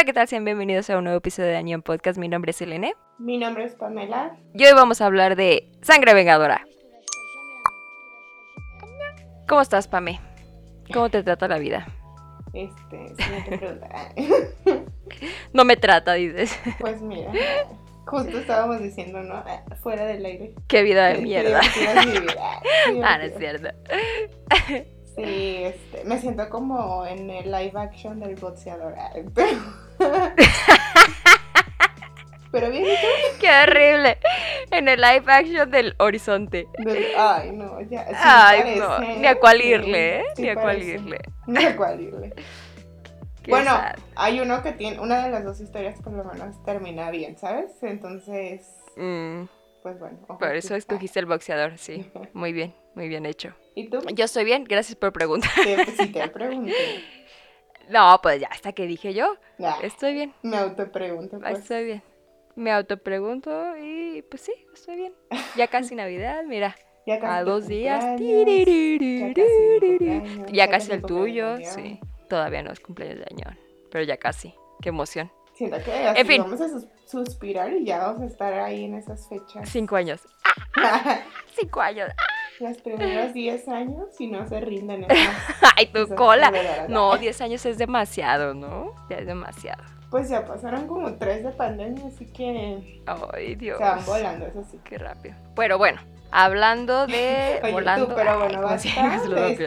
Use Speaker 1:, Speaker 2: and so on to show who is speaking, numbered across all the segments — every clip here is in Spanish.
Speaker 1: Hola, ¿qué tal? Sean bienvenidos a un nuevo episodio de Año en Podcast. Mi nombre es Elene.
Speaker 2: Mi nombre es Pamela.
Speaker 1: Y hoy vamos a hablar de Sangre Vengadora. ¿Cómo estás, Pame? ¿Cómo te trata la vida?
Speaker 2: Este, siguiente pregunta.
Speaker 1: No me trata, dices.
Speaker 2: Pues mira, justo estábamos diciendo, ¿no? Fuera del aire.
Speaker 1: Qué vida de mierda.
Speaker 2: mi vida. Qué
Speaker 1: Ah, no es cierto.
Speaker 2: Sí, este, me siento como en el live action del boxeador. Pero, bien.
Speaker 1: Qué horrible. En el live action del horizonte.
Speaker 2: Del- Ay, no, ya. sí
Speaker 1: Ay, no.
Speaker 2: parece,
Speaker 1: Ni a cuál
Speaker 2: sí,
Speaker 1: irle, ¿eh?
Speaker 2: sí
Speaker 1: Ni a cuál irle.
Speaker 2: Ni a cuál irle.
Speaker 1: Qué
Speaker 2: bueno,
Speaker 1: sad.
Speaker 2: hay uno que tiene, una de las dos historias por lo menos termina bien, ¿sabes? Entonces,
Speaker 1: Mm,
Speaker 2: pues bueno.
Speaker 1: por eso
Speaker 2: sí.
Speaker 1: escogiste el boxeador, sí. Muy bien, muy bien hecho.
Speaker 2: ¿Y tú?
Speaker 1: Yo estoy bien, gracias por preguntar.
Speaker 2: Si te pregunté.
Speaker 1: No, pues ya, hasta que dije yo,
Speaker 2: Nah,
Speaker 1: estoy bien,
Speaker 2: me autopregunto,
Speaker 1: Ah,
Speaker 2: pues.
Speaker 1: estoy bien. Me autopregunto y pues sí, estoy bien. Ya casi Navidad, mira,
Speaker 2: Ya casi
Speaker 1: a dos días.
Speaker 2: Ya casi
Speaker 1: Ya el
Speaker 2: tu
Speaker 1: tuyo, sí. Todavía no es cumpleaños de año, pero ya casi. Qué emoción.
Speaker 2: Siento que así
Speaker 1: En fin.
Speaker 2: vamos a sus- suspirar y ya vamos a estar ahí en esas fechas.
Speaker 1: Cinco años. Cinco años.
Speaker 2: Los primeros 10 años y no se rinden
Speaker 1: Ay, tu
Speaker 2: esas
Speaker 1: cola. No, 10 años es demasiado, ¿no? Ya es demasiado.
Speaker 2: Pues ya pasaron como 3 de pandemia, así que
Speaker 1: Ay, Dios.
Speaker 2: se van volando, eso sí.
Speaker 1: Qué rápido. Pero bueno, hablando de
Speaker 2: Oye,
Speaker 1: volando.
Speaker 2: tú, pero bueno,
Speaker 1: ¿cómo se
Speaker 2: basta de este,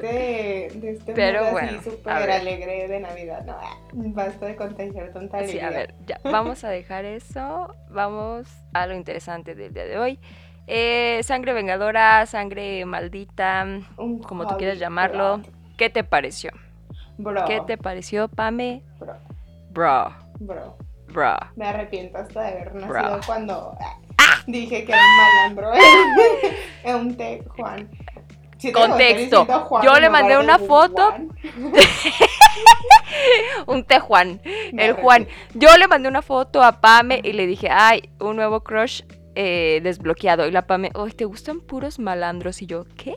Speaker 2: de este
Speaker 1: Pero bueno,
Speaker 2: súper alegre de Navidad. No, ah, basta de contagiar tanta
Speaker 1: Sí,
Speaker 2: alegría.
Speaker 1: a ver, ya, vamos a dejar eso. Vamos a lo interesante del día de hoy. Eh, sangre vengadora, sangre maldita,
Speaker 2: Un
Speaker 1: como tú quieras llamarlo. ¿Qué te pareció?
Speaker 2: Bro,
Speaker 1: ¿Qué te pareció, Pame?
Speaker 2: bro,
Speaker 1: Bro,
Speaker 2: bro.
Speaker 1: bro.
Speaker 2: Me arrepiento hasta de haber nacido cuando ah, dije que era un malandro. Es un té, Juan. Te
Speaker 1: Contexto.
Speaker 2: Juan
Speaker 1: Yo le mandé una foto. Un té Juan. El Juan. Yo le mandé una foto a Pame y le dije, ay, un nuevo crush eh, desbloqueado. Y la Pame, ay, ¿te gustan puros malandros? Y yo, ¿qué?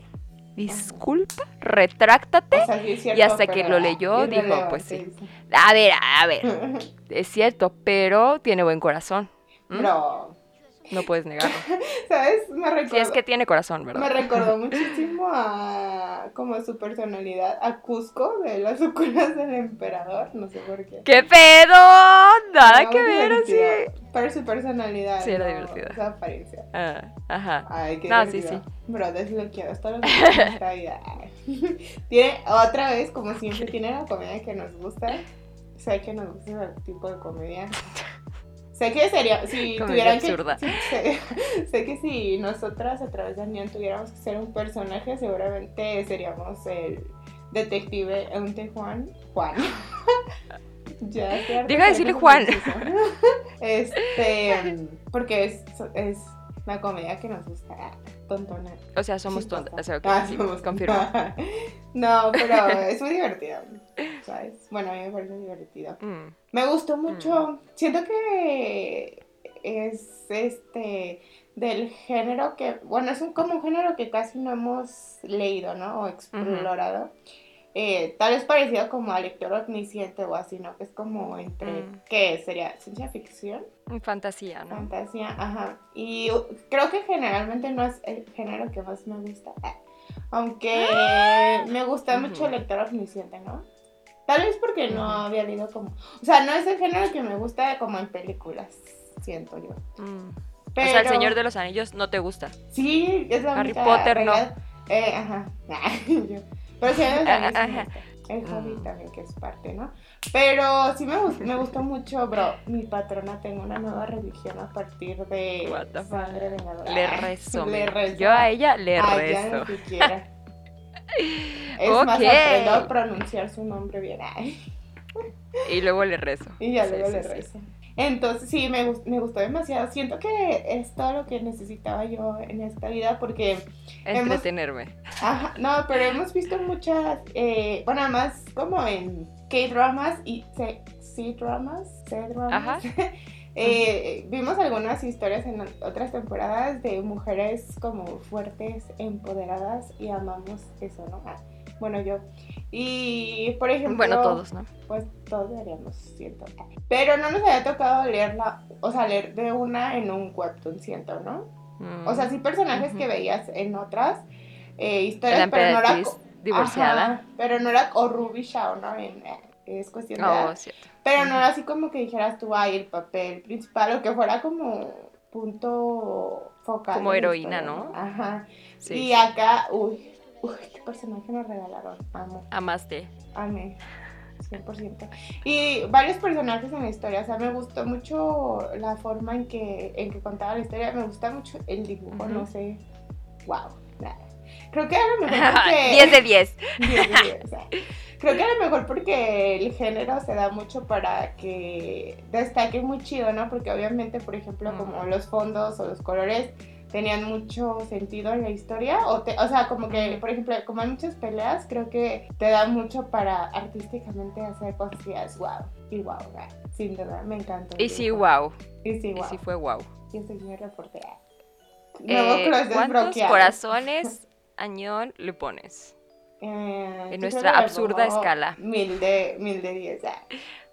Speaker 1: Disculpa, retráctate.
Speaker 2: O sea, sí es cierto,
Speaker 1: Y hasta que lo
Speaker 2: ah,
Speaker 1: leyó, dijo, pues sí. A ver, a ver, es cierto, pero tiene buen corazón. ¿m?
Speaker 2: Bro,
Speaker 1: No puedes negarlo.
Speaker 2: ¿sabes? Me recordó,
Speaker 1: Sí, es que tiene corazón,
Speaker 2: me
Speaker 1: ¿verdad?
Speaker 2: recordó muchísimo a como su personalidad, a Cusco de las suculas del emperador, no sé por qué.
Speaker 1: ¡Qué pedo! Nada
Speaker 2: Era
Speaker 1: que ver, así.
Speaker 2: Pero su personalidad.
Speaker 1: Sí, era
Speaker 2: no
Speaker 1: divertida.
Speaker 2: Su apariencia.
Speaker 1: Ah, ajá.
Speaker 2: Ay, qué
Speaker 1: No, sí,
Speaker 2: divertido.
Speaker 1: sí.
Speaker 2: Bro, desbloqueados todos los nuestra vida. Tiene, otra vez, como siempre, tiene la comedia que nos gusta. Sé que nos gusta el tipo de comedia. Sé que sería, si tuvieran que, sí, sé, sé que si nosotras a través de Anian tuviéramos que ser un personaje, seguramente seríamos el detective Eunte Juan. Juan. ya,
Speaker 1: Deja de
Speaker 2: de
Speaker 1: decirle Juan.
Speaker 2: Este, porque es, es la comedia que nos gusta. Tontona.
Speaker 1: O sea, somos tontas. O sea, ok,
Speaker 2: Ah,
Speaker 1: sí,
Speaker 2: somos-
Speaker 1: confirmo.
Speaker 2: no, pero es muy divertido. ¿Sabes? Bueno, a mí me parece divertido.
Speaker 1: Mm.
Speaker 2: Me gustó mucho. Siento que es este del género que, bueno, es un, como un género que casi no hemos leído, ¿no? O explorado. Eh, tal vez parecido como a lector omnisciente o así, ¿no? Que es como entre,
Speaker 1: Mm.
Speaker 2: ¿qué sería? ¿Ciencia ficción?
Speaker 1: Fantasía, ¿no?
Speaker 2: Fantasía, ajá. Y creo que generalmente no es el género que más me gusta. Ah, Aunque me gusta mucho el lector omnisciente, ¿no? Tal vez porque no había leído como... O sea, no es el género que me gusta como en películas, siento yo.
Speaker 1: Mm.
Speaker 2: Pero,
Speaker 1: O sea, el Señor de los Anillos no te gusta.
Speaker 2: Sí, es la
Speaker 1: Harry Potter, no.
Speaker 2: Eh, ajá. Pero sí, el,
Speaker 1: Mm.
Speaker 2: también, que es parte, ¿no? Pero sí me, gust- me gustó mucho, bro. Mi patrona, tengo una nueva religión a partir de sangre vengadora.
Speaker 1: Le rezo.
Speaker 2: Le rezo.
Speaker 1: Yo a ella le
Speaker 2: Allá
Speaker 1: rezo.
Speaker 2: lo que quiera. Es más,
Speaker 1: Ok.
Speaker 2: aprendo a pronunciar su nombre bien. Ay,
Speaker 1: Y luego le rezo.
Speaker 2: y ya
Speaker 1: Sí,
Speaker 2: luego
Speaker 1: sí,
Speaker 2: le
Speaker 1: sí.
Speaker 2: rezo. Entonces sí, me, me gustó demasiado. Siento que es todo lo que necesitaba yo en esta vida porque Hemos-
Speaker 1: Entretenerme.
Speaker 2: Ajá, no, pero hemos visto muchas, eh, bueno, además como en K-dramas y C- C-dramas, C-dramas. Eh, vimos algunas historias en otras temporadas de mujeres como fuertes, empoderadas y amamos eso, ¿no? Ah, bueno, yo. Y, por ejemplo...
Speaker 1: Bueno, todos, ¿no?
Speaker 2: Pues todos deberíamos, siento. Pero no nos había tocado leerla, o sea, leer de una en un webtoon, siento, ¿no? O sea, sí personajes que veías en otras eh, historias, pero no era...
Speaker 1: Divorciada.
Speaker 2: pero no era o Ruby Shao, ¿no? En, eh, es cuestión de...
Speaker 1: Oh.
Speaker 2: Pero no era así como que dijeras tú, ay, el papel principal, o que fuera como punto focal.
Speaker 1: Como heroína, ¿no?
Speaker 2: Ajá. y acá, uy, uy, qué personaje nos regalaron. Amo.
Speaker 1: Amaste.
Speaker 2: Amé. 100%. Y varios personajes en la historia, o sea, me gustó mucho la forma en que, en que contaba la historia, me gusta mucho el dibujo, no sé, wow, Creo que a lo mejor porque...
Speaker 1: 10 de 10.
Speaker 2: 10 de 10, o sea, Creo que a lo mejor porque el género se da mucho para que destaque muy chido, ¿no? Porque obviamente, por ejemplo, como los fondos o los colores tenían mucho sentido en la historia. O, o sea, como que, por ejemplo, como hay muchas peleas, creo que te da mucho para artísticamente hacer cosas wow. Y wow, sin duda, me encantó.
Speaker 1: Y sí, wow.
Speaker 2: Y sí, wow.
Speaker 1: Y sí fue wow.
Speaker 2: Y ese es mi reporte.
Speaker 1: Eh, ¿Cuántos corazones añón le pones?
Speaker 2: Eh,
Speaker 1: en nuestra absurda escala.
Speaker 2: Mil de, mil de diez.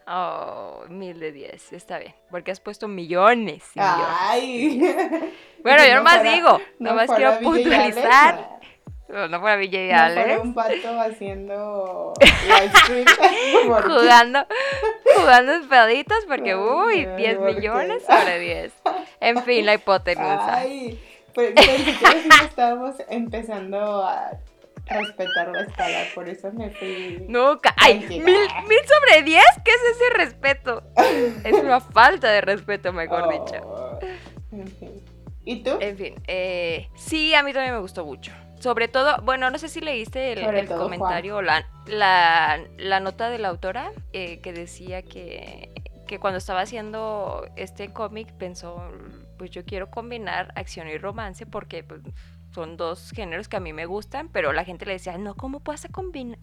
Speaker 1: Oh, mil de diez, está bien. Porque has puesto millones.
Speaker 2: Ay.
Speaker 1: Bueno, yo nomás digo, nomás quiero puntualizar. No, no fuera Villa
Speaker 2: No un pato haciendo live
Speaker 1: jugando, jugando espaditos porque, uy, 10 millones sobre 10. En fin, la hipotenusa.
Speaker 2: Ay, pues estábamos empezando a respetar la escala, por eso me fui.
Speaker 1: No, ay, mil, mil sobre diez, ¿qué es ese respeto? es una falta de respeto, mejor dicho.
Speaker 2: Oh, en fin. ¿Y tú?
Speaker 1: En fin, eh, sí, a mí también me gustó mucho. Sobre todo, bueno, no sé si leíste el, comentario o la, la, nota de la autora eh, que decía que, que cuando estaba haciendo este cómic pensó, pues yo quiero combinar acción y romance porque pues, son dos géneros que a mí me gustan, pero la gente le decía, no, ¿cómo puedes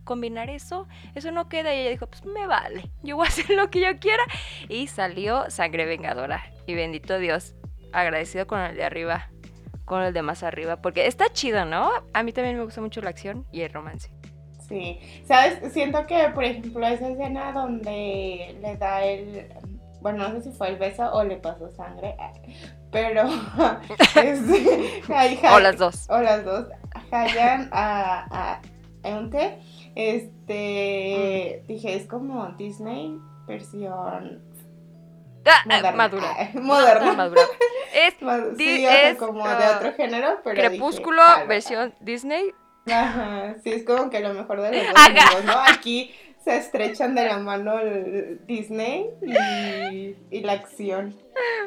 Speaker 1: combinar eso? Eso no queda. Y ella dijo, pues me vale, yo voy a hacer lo que yo quiera. Y salió Sangre Vengadora. Y bendito Dios, agradecido con el de arriba, con el de más arriba, porque está chido, ¿no? A mí también me gusta mucho la acción y el romance.
Speaker 2: Sí, sabes, siento que, por ejemplo, esa escena donde le da el, bueno, no sé si fue el beso o le pasó sangre, pero este,
Speaker 1: o las dos.
Speaker 2: O las dos. Hayan a, a Eunte, este, mm. dije, es como Disney versión
Speaker 1: ah, ah, madura.
Speaker 2: moderna.
Speaker 1: Madura. Es,
Speaker 2: sí, es como de ah, otro género, pero
Speaker 1: Crepúsculo versión Disney.
Speaker 2: Ajá, sí, es como que lo mejor de los dos mundos, ¿no? Aquí se estrechan de la mano el Disney y, y la acción.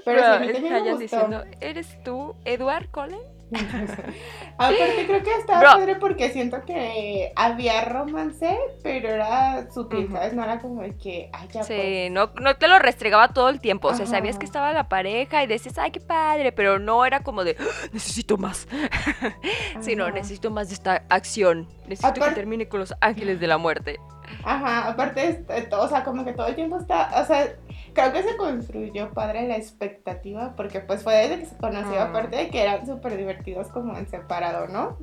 Speaker 2: Pero, sí, me diciendo,
Speaker 1: ¿eres tú, Edward Cullen?
Speaker 2: Aparte creo que estaba padre porque siento que había romance, pero era sutil, ¿sabes? No era como el que, ay, ya
Speaker 1: Sí,
Speaker 2: pues.
Speaker 1: no, no te lo restregaba todo el tiempo, o sea, sabías que estaba la pareja y decías, ay, qué padre, pero no era como de, ah, necesito más, sino necesito más de esta acción, necesito que termine con los ángeles de la muerte.
Speaker 2: Ajá, aparte, o sea, como que todo el tiempo está, o sea, creo que se construyó padre la expectativa, porque pues fue desde que se conoció, ah. aparte de que eran súper divertidos como en separado, ¿no?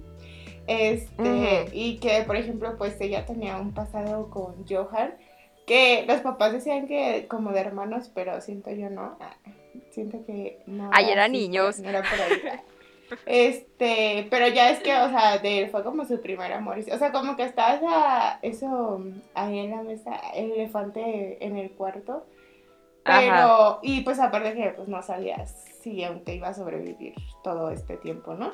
Speaker 2: Este, y que, por ejemplo, pues ella tenía un pasado con Johan, que los papás decían que como de hermanos, pero siento yo no, siento que no.
Speaker 1: Ay, eran niños.
Speaker 2: No era por ahí. Este, pero ya es que, o sea, de él fue como su primer amor. O sea, como que estaba esa, eso ahí en la mesa, el elefante en el cuarto. Pero, y pues aparte que pues no sabías si aún te iba a sobrevivir todo este tiempo, ¿no?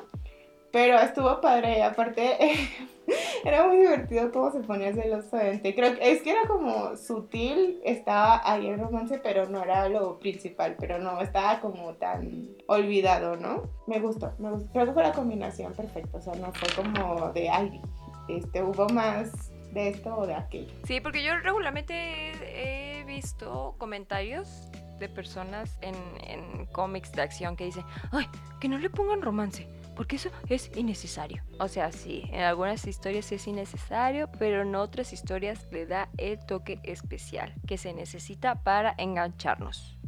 Speaker 2: Pero estuvo padre, aparte era muy divertido cómo se ponía celoso Creo que es que era como sutil, estaba ahí el romance, pero no era lo principal, pero no, estaba como tan olvidado, ¿no? Me gustó, me gustó. Creo que fue la combinación perfecta, o sea, no fue como de, ay, este, hubo más de esto o de aquello.
Speaker 1: Sí, porque yo regularmente he visto comentarios de personas en, en cómics de acción que dicen, ay, que no le pongan romance porque eso es innecesario. O sea, sí, en algunas historias es innecesario, pero en otras historias le da el toque especial que se necesita para engancharnos.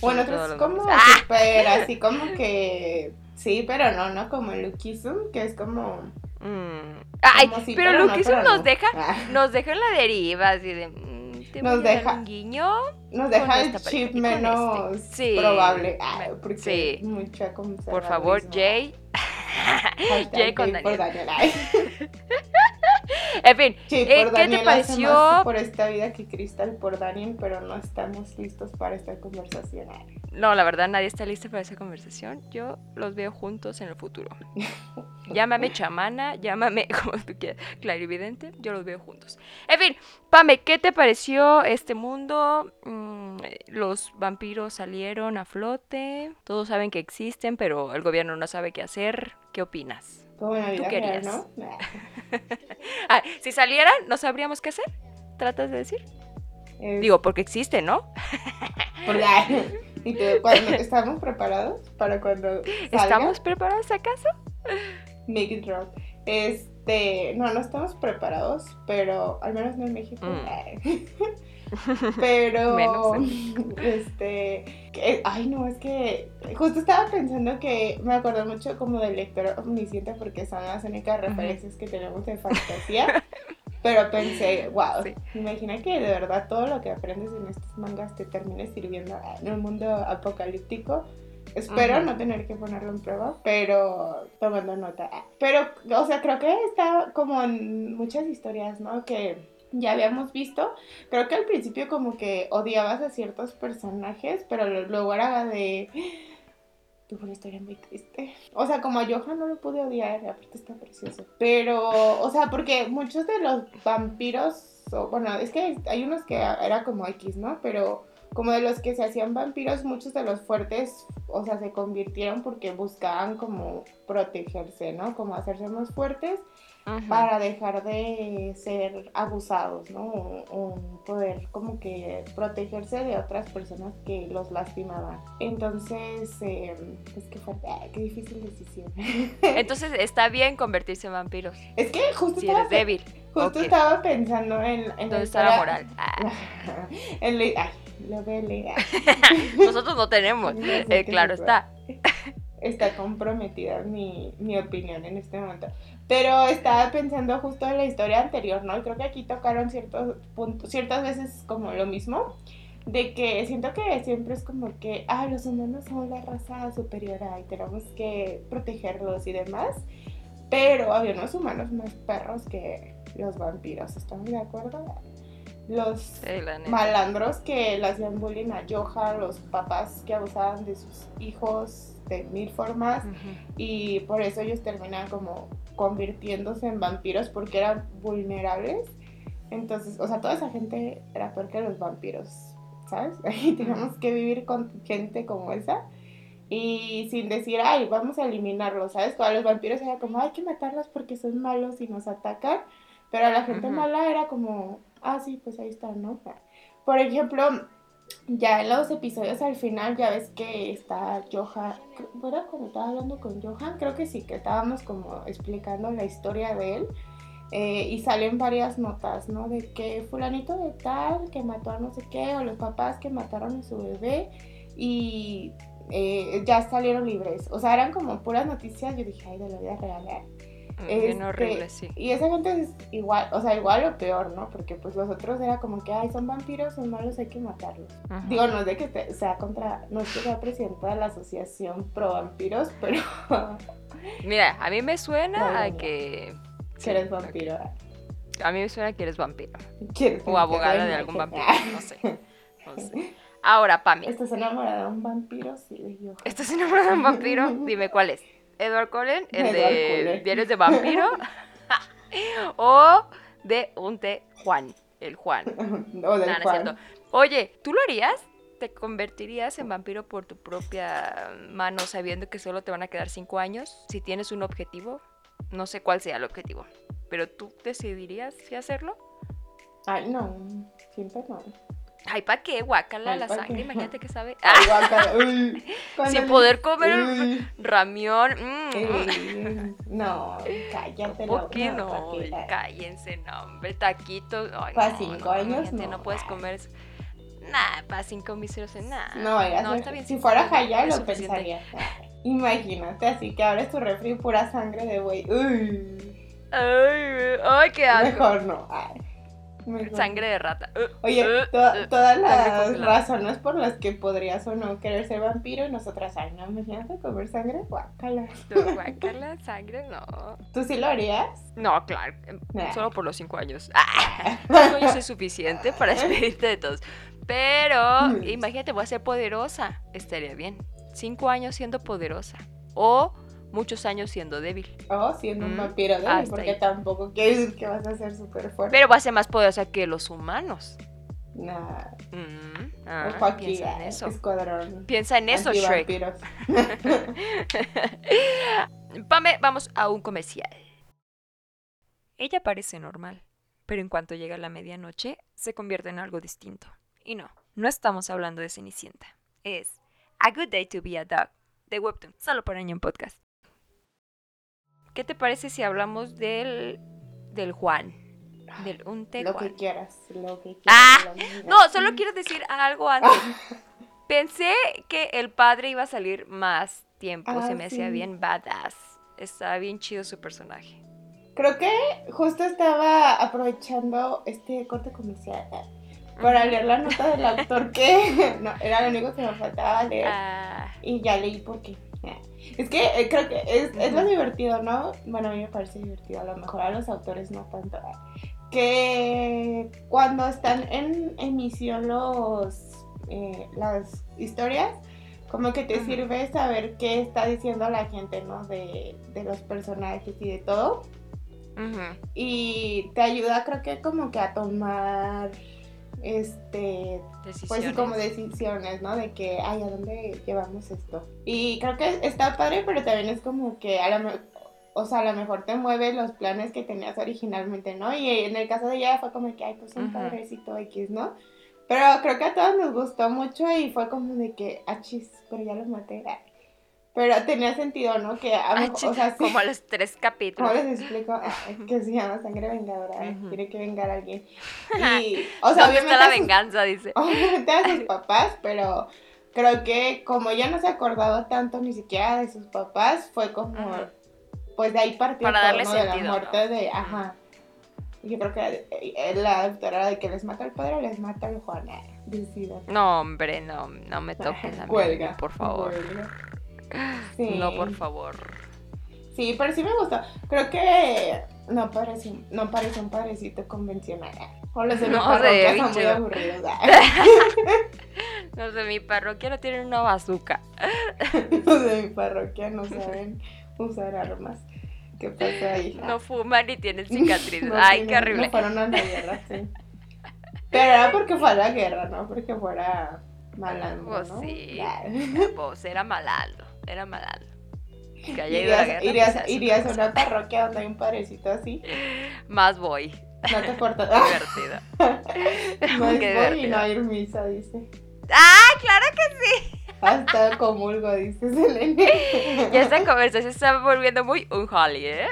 Speaker 2: Bueno, otros como ¡Ah! super, así como que sí, pero no, no como el Zoom, que es como
Speaker 1: Mm. Ay, pero, lo que eso nos deja, ah. nos deja en la deriva, así de...
Speaker 2: Nos deja
Speaker 1: un guiño.
Speaker 2: Nos deja el chip este. menos probable. porque sí. mucha
Speaker 1: Por favor, Jay. Jay con Daniel. en fin, eh, ¿qué te pareció?
Speaker 2: Por esta vida que Cristal por Daniel, pero no estamos listos para esta conversación.
Speaker 1: No, la verdad, nadie está listo para esa conversación. Yo los veo juntos en el futuro. llámame chamana, llámame como tú quieras, clarividente, yo los veo juntos. En fin, Pame, ¿qué te pareció este mundo? Mm, los vampiros salieron a flote, todos saben que existen, pero el gobierno no sabe qué hacer. ¿Qué opinas?
Speaker 2: Como ¿Tú querías? ¿no?
Speaker 1: Ah, si salieran, ¿no sabríamos qué hacer? ¿Tratas de decir? Digo, porque existe, ¿no?
Speaker 2: ¿Y cuando, ¿Estamos preparados para cuando salga?
Speaker 1: ¿Estamos preparados acaso?
Speaker 2: Make it drop. Este, no, no estamos preparados, pero al menos no en México. Mm. Pero, este, ay no, es que justo estaba pensando que me acuerdo mucho como del lector omnisciente porque son las únicas referencias que tenemos de fantasía. Pero pensé, wow, imagina que de verdad todo lo que aprendes en estos mangas te termine sirviendo en un mundo apocalíptico. Espero no tener que ponerlo en prueba, pero tomando nota. Pero, o sea, creo que está como en muchas historias, ¿no? Que ya habíamos visto. Creo que al principio como que odiabas a ciertos personajes, pero luego era de... Tuvo una historia muy triste. O sea, como a Johan no lo pude odiar, aparte está precioso. Pero, o sea, porque muchos de los vampiros, bueno, es que hay unos que era como X, ¿no? Pero como de los que se hacían vampiros, muchos de los fuertes, o sea, se convirtieron porque buscaban como protegerse, ¿no? Como hacerse más fuertes para dejar de ser abusados, ¿no? O, poder como que protegerse de otras personas que los lastimaban. Entonces, eh, es que fue, qué difícil decisión.
Speaker 1: Entonces, está bien convertirse en vampiros.
Speaker 2: Es que justo
Speaker 1: si eres débil.
Speaker 2: Justo estaba pensando en... en
Speaker 1: ¿Dónde está la moral? Ah.
Speaker 2: en ay, lo vele.
Speaker 1: Nosotros no tenemos, eh, claro está.
Speaker 2: Está comprometida mi, mi opinión en este momento. Pero estaba pensando justo en la historia anterior, ¿no? Y creo que aquí tocaron ciertos puntos, ciertas veces como lo mismo, de que siento que siempre es como que, ah, los humanos son la raza superior y tenemos que protegerlos y demás. Pero había unos humanos más perros que los vampiros, ¿están de acuerdo? Los malandros que le hacían bullying a Johan, los papás que abusaban de sus hijos de mil formas y por eso ellos terminan como convirtiéndose en vampiros porque eran vulnerables. Entonces, o sea, toda esa gente era peor que los vampiros, ¿sabes? Y tenemos que vivir con gente como esa y sin decir, ay, vamos a eliminarlos, ¿sabes? Para los vampiros era como, hay que matarlos porque son malos y nos atacan, pero a la gente mala era como, ah, sí, pues ahí está, ¿no? Por ejemplo, ya en los episodios al final ya ves que está Johan, ¿verdad? Cuando estaba hablando con Johan, creo que sí, que estábamos como explicando la historia de él. Eh, y salen varias notas, ¿no? De que fulanito de tal que mató a no sé qué, o los papás que mataron a su bebé y eh, ya salieron libres. O sea, eran como puras noticias. Yo dije, ay, de la vida real. ¿eh?
Speaker 1: Bien horrible, este, sí.
Speaker 2: Y esa gente es igual, o sea, igual o peor, ¿no? Porque pues los otros era como que, ay, son vampiros, son malos, hay que matarlos. Digo, no es de que sea contra, no es que sea presidenta de la asociación pro vampiros, pero...
Speaker 1: Mira, a mí me suena a que...
Speaker 2: Que eres vampiro.
Speaker 1: A mí me suena que eres vampiro. O abogada de algún vampiro, no sé. No sé. Ahora, Pami.
Speaker 2: ¿Estás enamorada de un vampiro? Sí, yo.
Speaker 1: ¿Estás enamorada de un vampiro? Dime cuál es. Edward Cullen, el de Diarios de Vampiro, o de un té Juan, el Juan.
Speaker 2: o del Juan.
Speaker 1: Oye, ¿tú lo harías? ¿Te convertirías en vampiro por tu propia mano sabiendo que solo te van a quedar cinco años? Si tienes un objetivo, no sé cuál sea el objetivo, pero ¿tú decidirías si hacerlo?
Speaker 2: Ay, no, siempre no.
Speaker 1: Ay, ¿para qué? Guácala la sangre, imagínate que sabe. Ay, Sin poder comer ramión. Mm.
Speaker 2: no, cállate.
Speaker 1: ¿Por qué no? Cállense, no, hombre, taquitos.
Speaker 2: para cinco años no.
Speaker 1: No puedes comer Nah, para cinco miseros, nada.
Speaker 2: No, no está bien. Si fuera Jaya, lo pensaría. Imagínate, así que ahora es tu refri pura sangre de güey. Uy.
Speaker 1: Ay, ay, qué asco.
Speaker 2: Mejor no. Ay.
Speaker 1: Sangre de rata. Uh,
Speaker 2: Oye,
Speaker 1: uh,
Speaker 2: uh, todas las razones por las que podrías o no querer ser vampiro y nosotras, ay, no, imagínate comer sangre, guácala.
Speaker 1: No, guácala, sangre, no.
Speaker 2: ¿Tú sí lo harías?
Speaker 1: No, claro.
Speaker 2: Nah.
Speaker 1: Solo por los cinco años. Ah, cinco años es suficiente para despedirte de todos. Pero,
Speaker 2: Mm.
Speaker 1: imagínate, voy a ser poderosa. Estaría bien. Cinco años siendo poderosa. O muchos años siendo débil.
Speaker 2: O siendo un
Speaker 1: Mm,
Speaker 2: vampiro débil,
Speaker 1: hasta
Speaker 2: porque
Speaker 1: ahí.
Speaker 2: tampoco quiere decir que vas a ser súper fuerte.
Speaker 1: Pero voy a ser más poderosa que los humanos.
Speaker 2: Nah,
Speaker 1: Mm, ah,
Speaker 2: ojo aquí,
Speaker 1: piensa en
Speaker 2: ah,
Speaker 1: eso.
Speaker 2: escuadrón.
Speaker 1: Piensa en eso, Shrek. Pame, vamos a un comercial. Ella parece normal, pero en cuanto llega la medianoche, se convierte en algo distinto. Y no, no estamos hablando de Cenicienta. Es A Good Day to Be a Dog, de Webtoon, solo por año en podcast. ¿Qué te parece si hablamos del, del Juan? Del Unte
Speaker 2: Lo
Speaker 1: Juan.
Speaker 2: que quieras, lo que quieras.
Speaker 1: Ah,
Speaker 2: lo
Speaker 1: No, solo quiero decir algo antes. Pensé que el padre iba a salir más tiempo.
Speaker 2: Ah,
Speaker 1: se me hacía
Speaker 2: sí.
Speaker 1: bien badass. Estaba bien chido su personaje.
Speaker 2: Creo que justo estaba aprovechando este corte comercial eh, para leer la nota del autor que no, era lo único que me faltaba leer.
Speaker 1: Ah,
Speaker 2: Y ya leí por qué. Es que eh, creo que es, es lo
Speaker 1: Ujú.
Speaker 2: divertido, ¿no? Bueno, a mí me parece divertido, a lo mejor a los autores no tanto. ¿eh? Que cuando están en emisión los eh, las historias, como que te sirve saber qué está diciendo la gente, ¿no? De, de los personajes y de todo.
Speaker 1: ujú.
Speaker 2: Y te ayuda, creo que como que a tomar este pues sí,
Speaker 1: Decisiones.
Speaker 2: como decisiones, ¿no? De que, ay, ¿a dónde llevamos esto? Y creo que está padre, pero también es como que a lo o sea, a lo mejor te mueve los planes que tenías originalmente, ¿no? Y en el caso de ella fue como que, ay, pues un padrecito X, ¿no? Pero creo que a todos nos gustó mucho y fue como de que, ah, chis, pero ya lo maté. Pero tenía sentido, ¿no? Que a
Speaker 1: Ay,
Speaker 2: mejor, o sea, sí,
Speaker 1: Como a los tres capítulos.
Speaker 2: ¿Cómo les explico? Ah, Que se llama sangre vengadora, tiene que vengar a alguien. Y, o sea,
Speaker 1: ¿Dónde
Speaker 2: obviamente,
Speaker 1: la
Speaker 2: sus-
Speaker 1: venganza? Dice.
Speaker 2: obviamente a sus papás, pero creo que como ya no se acordaba tanto ni siquiera de sus papás, fue como, pues de ahí partió
Speaker 1: Para
Speaker 2: todo,
Speaker 1: darle
Speaker 2: de la muerte
Speaker 1: ¿no?
Speaker 2: de, ajá. Yo creo que eh, la doctora de que les mata el padre, les mata el Juan, eh, decidan.
Speaker 1: No, hombre, no, no me toques a mí,
Speaker 2: Huelga.
Speaker 1: por favor.
Speaker 2: huelga. Sí.
Speaker 1: No, por favor.
Speaker 2: Sí, pero sí me gustó. Creo que no parece, no parece un padrecito convencional. O los de mi
Speaker 1: No,
Speaker 2: parroquia
Speaker 1: de
Speaker 2: son muy aburridos. eh.
Speaker 1: Los de mi parroquia no tienen una bazooka.
Speaker 2: Los de mi parroquia no saben usar armas. ¿Qué pasa ahí?
Speaker 1: No fuman ni tienen cicatrices.
Speaker 2: No
Speaker 1: Ay, qué horrible.
Speaker 2: No fueron a la guerra, sí. Pero era porque fue a la guerra, ¿no? Porque fuera malandro,
Speaker 1: Pues
Speaker 2: ¿no?
Speaker 1: sí.
Speaker 2: Ya.
Speaker 1: Pues era malaldo, era malaldo. Que haya ido a
Speaker 2: Irías,
Speaker 1: guerra,
Speaker 2: irías-
Speaker 1: pues, es
Speaker 2: irías a una parroquia donde hay un padrecito así.
Speaker 1: Más voy.
Speaker 2: No te importa.
Speaker 1: Divertido.
Speaker 2: es
Speaker 1: Qué
Speaker 2: voy y
Speaker 1: divertido.
Speaker 2: no ir misa, dice.
Speaker 1: ¡Ah, claro que sí!
Speaker 2: Hasta comulgo, dice Selene.
Speaker 1: Ya esta conversación se está volviendo muy unholy, ¿eh?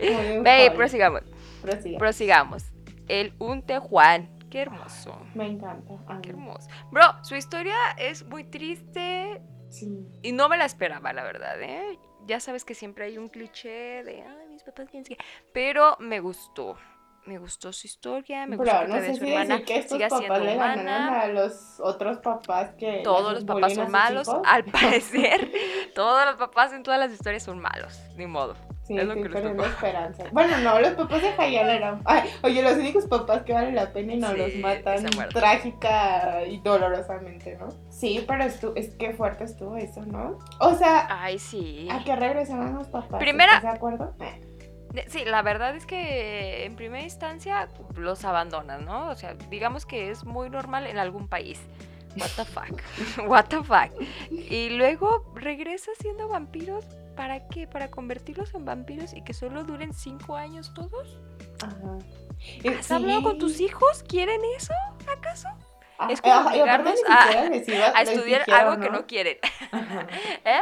Speaker 2: Muy un
Speaker 1: Ve,
Speaker 2: hobby.
Speaker 1: prosigamos.
Speaker 2: Prosiga.
Speaker 1: Prosigamos. El Unte Juan. Qué hermoso.
Speaker 2: Me encanta.
Speaker 1: Qué hermoso. Bro, su historia es muy triste
Speaker 2: Sí.
Speaker 1: y no me la esperaba, la verdad, ¿eh? Ya sabes que siempre hay un cliché de, ay, mis papás quieren que... Pero me gustó. Me gustó su historia, me gustó
Speaker 2: Pero
Speaker 1: que
Speaker 2: no
Speaker 1: todavía
Speaker 2: sé
Speaker 1: su
Speaker 2: si
Speaker 1: hermana
Speaker 2: que estos
Speaker 1: siga
Speaker 2: papás
Speaker 1: siendo humana.
Speaker 2: a los otros papás que
Speaker 1: Todos los papás son malos,
Speaker 2: hijos.
Speaker 1: al parecer. todos los papás en todas las historias son malos, ni modo.
Speaker 2: Sí,
Speaker 1: es lo
Speaker 2: estoy
Speaker 1: que les tocó.
Speaker 2: esperanza. Bueno, no, los papás de Hayala eran... Ay, oye, los únicos papás que valen la pena y no
Speaker 1: Sí,
Speaker 2: los
Speaker 1: que
Speaker 2: matan trágica y dolorosamente, ¿no? Sí, pero estu- es que fuerte estuvo eso, ¿no? O sea,
Speaker 1: Ay, sí.
Speaker 2: ¿a qué regresaron los papás?
Speaker 1: Primera-
Speaker 2: ¿Estás de acuerdo? Eh.
Speaker 1: Sí, la verdad es que en primera instancia los abandonan, ¿no? O sea, digamos que es muy normal en algún país. What the fuck. What the fuck. Y luego regresa siendo vampiros. ¿Para qué? ¿Para convertirlos en vampiros y que solo duren cinco años todos?
Speaker 2: Ajá.
Speaker 1: ¿Has hablado con tus hijos? ¿Quieren eso? ¿Acaso?
Speaker 2: Ah,
Speaker 1: Es como obligarlos a- A estudiar algo que no quieren. ¿Eh?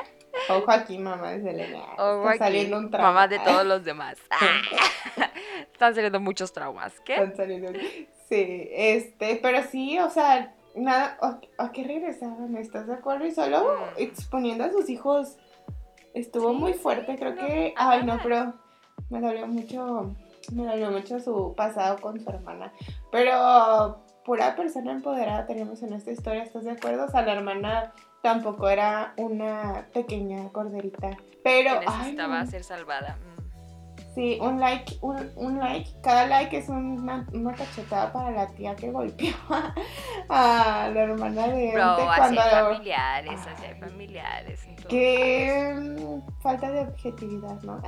Speaker 2: Ojo aquí, mamá de Selena.
Speaker 1: O
Speaker 2: Está
Speaker 1: aquí,
Speaker 2: saliendo un trauma.
Speaker 1: mamá de todos los demás. Están saliendo muchos traumas. ¿Qué?
Speaker 2: Están saliendo- Sí, este, pero sí, o sea, nada, ¿a, qué regresaban? ¿Estás de acuerdo? Y solo
Speaker 1: Mm.
Speaker 2: exponiendo a sus hijos estuvo
Speaker 1: Sí,
Speaker 2: muy fuerte, creo
Speaker 1: no,
Speaker 2: que, ay no, pero Me dolió mucho, me dolió mucho su pasado con su hermana. Pero pura persona empoderada tenemos en esta historia, ¿estás de acuerdo? O sea, la hermana tampoco era una pequeña corderita. Pero.
Speaker 1: Necesitaba ser salvada. Mm.
Speaker 2: Sí, un like, un, like, cada like es una, una, cachetada para la tía que golpeó a, la hermana de
Speaker 1: Bro, cuando familiares, así familiares.
Speaker 2: Qué falta de objetividad, ¿no?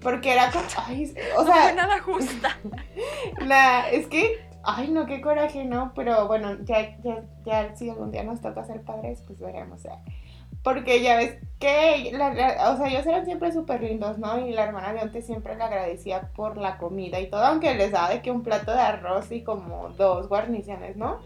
Speaker 2: Porque era como, ay, o sea,
Speaker 1: no nada justa.
Speaker 2: La, es que, ay, no, qué coraje, ¿no? Pero bueno, ya, ya, ya si algún día nos toca ser padres, pues veremos. ¿eh? Porque ya ves que, o sea, ellos eran siempre súper lindos, ¿no? Y la hermana de antes siempre le agradecía por la comida y todo, aunque les daba de que un plato de arroz y como dos guarniciones, ¿no?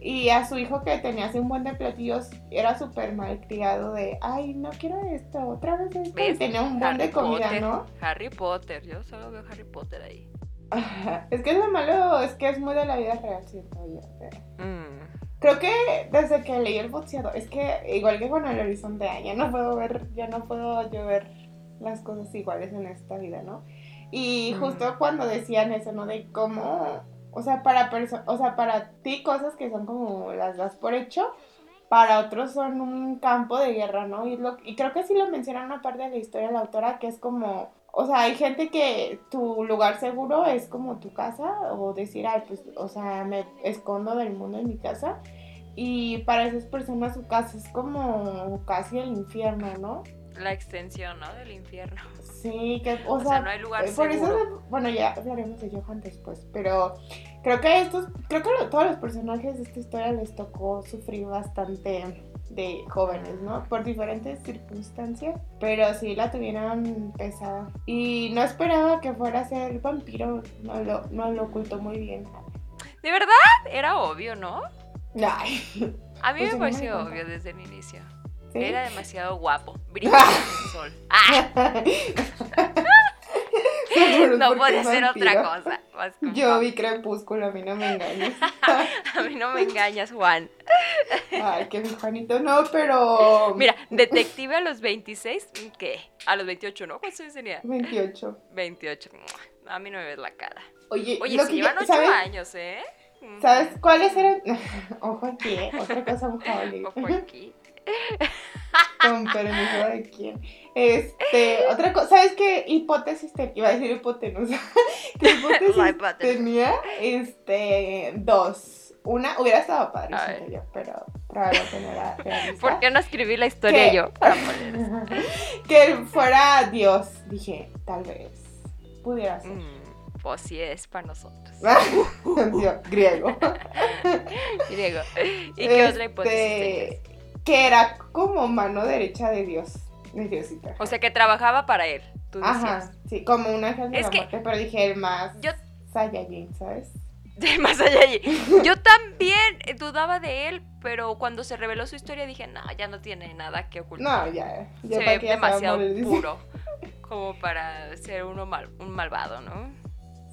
Speaker 2: Y a su hijo que tenía así un buen de platillos era súper mal criado de, ay, no quiero esto, otra vez esto. Y tenía un buen de comida, ¿no?
Speaker 1: Harry Potter, yo solo veo Harry Potter ahí.
Speaker 2: es que es lo malo, es que es muy de la vida real, siento yo. Mm. Creo que desde que leí el boxeador, es que igual que con el horizonte, ya no puedo ver, ya no puedo yo ver las cosas iguales en esta vida, ¿no? Y justo cuando decían eso, ¿no? De cómo, o sea, para o sea, para ti cosas que son como las das por hecho, para otros son un campo de guerra, ¿no? Y, lo, y creo que sí lo menciona una parte de la historia de la autora, que es como o sea, hay gente que tu lugar seguro es como tu casa o decir, ay, pues, o sea, me escondo del mundo en mi casa. Y para esas personas su casa es como casi el infierno, ¿no?
Speaker 1: La extensión, ¿no? Del infierno.
Speaker 2: Sí, que, o, sea, no hay lugar por Eso, bueno, ya hablaremos de Johan después, pero creo que estos, creo que todos los personajes de esta historia les tocó sufrir bastante de jóvenes, ¿no? Por diferentes circunstancias, pero sí la tuvieron pesada. Y no esperaba que fuera a ser vampiro, no lo, no lo ocultó muy bien.
Speaker 1: ¿De verdad? Era obvio, ¿no?
Speaker 2: Ay.
Speaker 1: A mí pues me pareció obvio desde el inicio. Era demasiado guapo. Brilla el sol. ¡Ah! no puede ser otra cosa.
Speaker 2: Yo vi Crepúsculo, a mí no me engañas.
Speaker 1: a mí no me engañas, Juan.
Speaker 2: Ay, qué Juanito, no, pero...
Speaker 1: Mira, detective a los 26, ¿qué? A los 28, ¿no? ¿Cuántos años tenía?
Speaker 2: 28.
Speaker 1: 28. A mí no me ves la cara.
Speaker 2: Oye,
Speaker 1: Oye, se llevan 8 años, ¿eh?
Speaker 2: ¿Sabes cuáles eran? Ojo aquí, ¿eh? Otra cosa muy
Speaker 1: Ojo aquí.
Speaker 2: Con permiso de quién. Este, otra cosa, ¿sabes qué hipótesis tenía? Iba a decir hipotenusa. ¿Qué hipótesis tenía? Este, dos. Una, hubiera estado padre, yo, pero probablemente no era realista.
Speaker 1: ¿Por qué no escribí la historia yo? Para
Speaker 2: que fuera Dios, dije, tal vez. Pudiera ser. Mm,
Speaker 1: pues sí es para nosotros.
Speaker 2: griego.
Speaker 1: griego. ¿Y qué otra hipótesis
Speaker 2: este, que era como mano derecha de Dios, de Diosita.
Speaker 1: O sea, que trabajaba para él, tú
Speaker 2: Ajá, sí, como un ángel de la muerte, pero dije el más yo... Saiyajin, ¿sabes?
Speaker 1: Más Saiyajin. Yo también dudaba de él, pero cuando se reveló su historia dije, no, ya no tiene nada que ocultar.
Speaker 2: No, ya.
Speaker 1: ya se ve demasiado puro como para ser uno mal, un malvado, ¿no?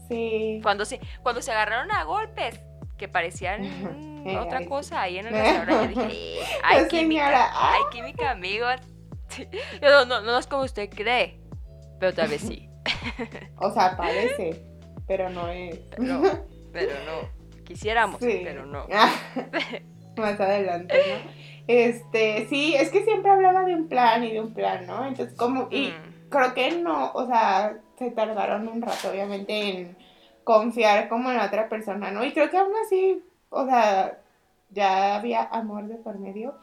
Speaker 2: Sí.
Speaker 1: Cuando se, cuando se agarraron a golpes, que parecían otra cosa ahí en el restaurante. Yo dije, hay química, hay química, amigos. No, no, no es como usted cree, pero tal vez sí.
Speaker 2: O sea, parece, pero no es.
Speaker 1: Pero, pero no. Quisiéramos, pero no.
Speaker 2: Más adelante, ¿no? Este, sí, es que siempre hablaba de un plan y de un plan, ¿no? Entonces, como, y mm. creo que no, o sea, se tardaron un rato, obviamente, en confiar como en la otra persona, ¿no? Y creo que aún así, o sea, ya había amor de por medio.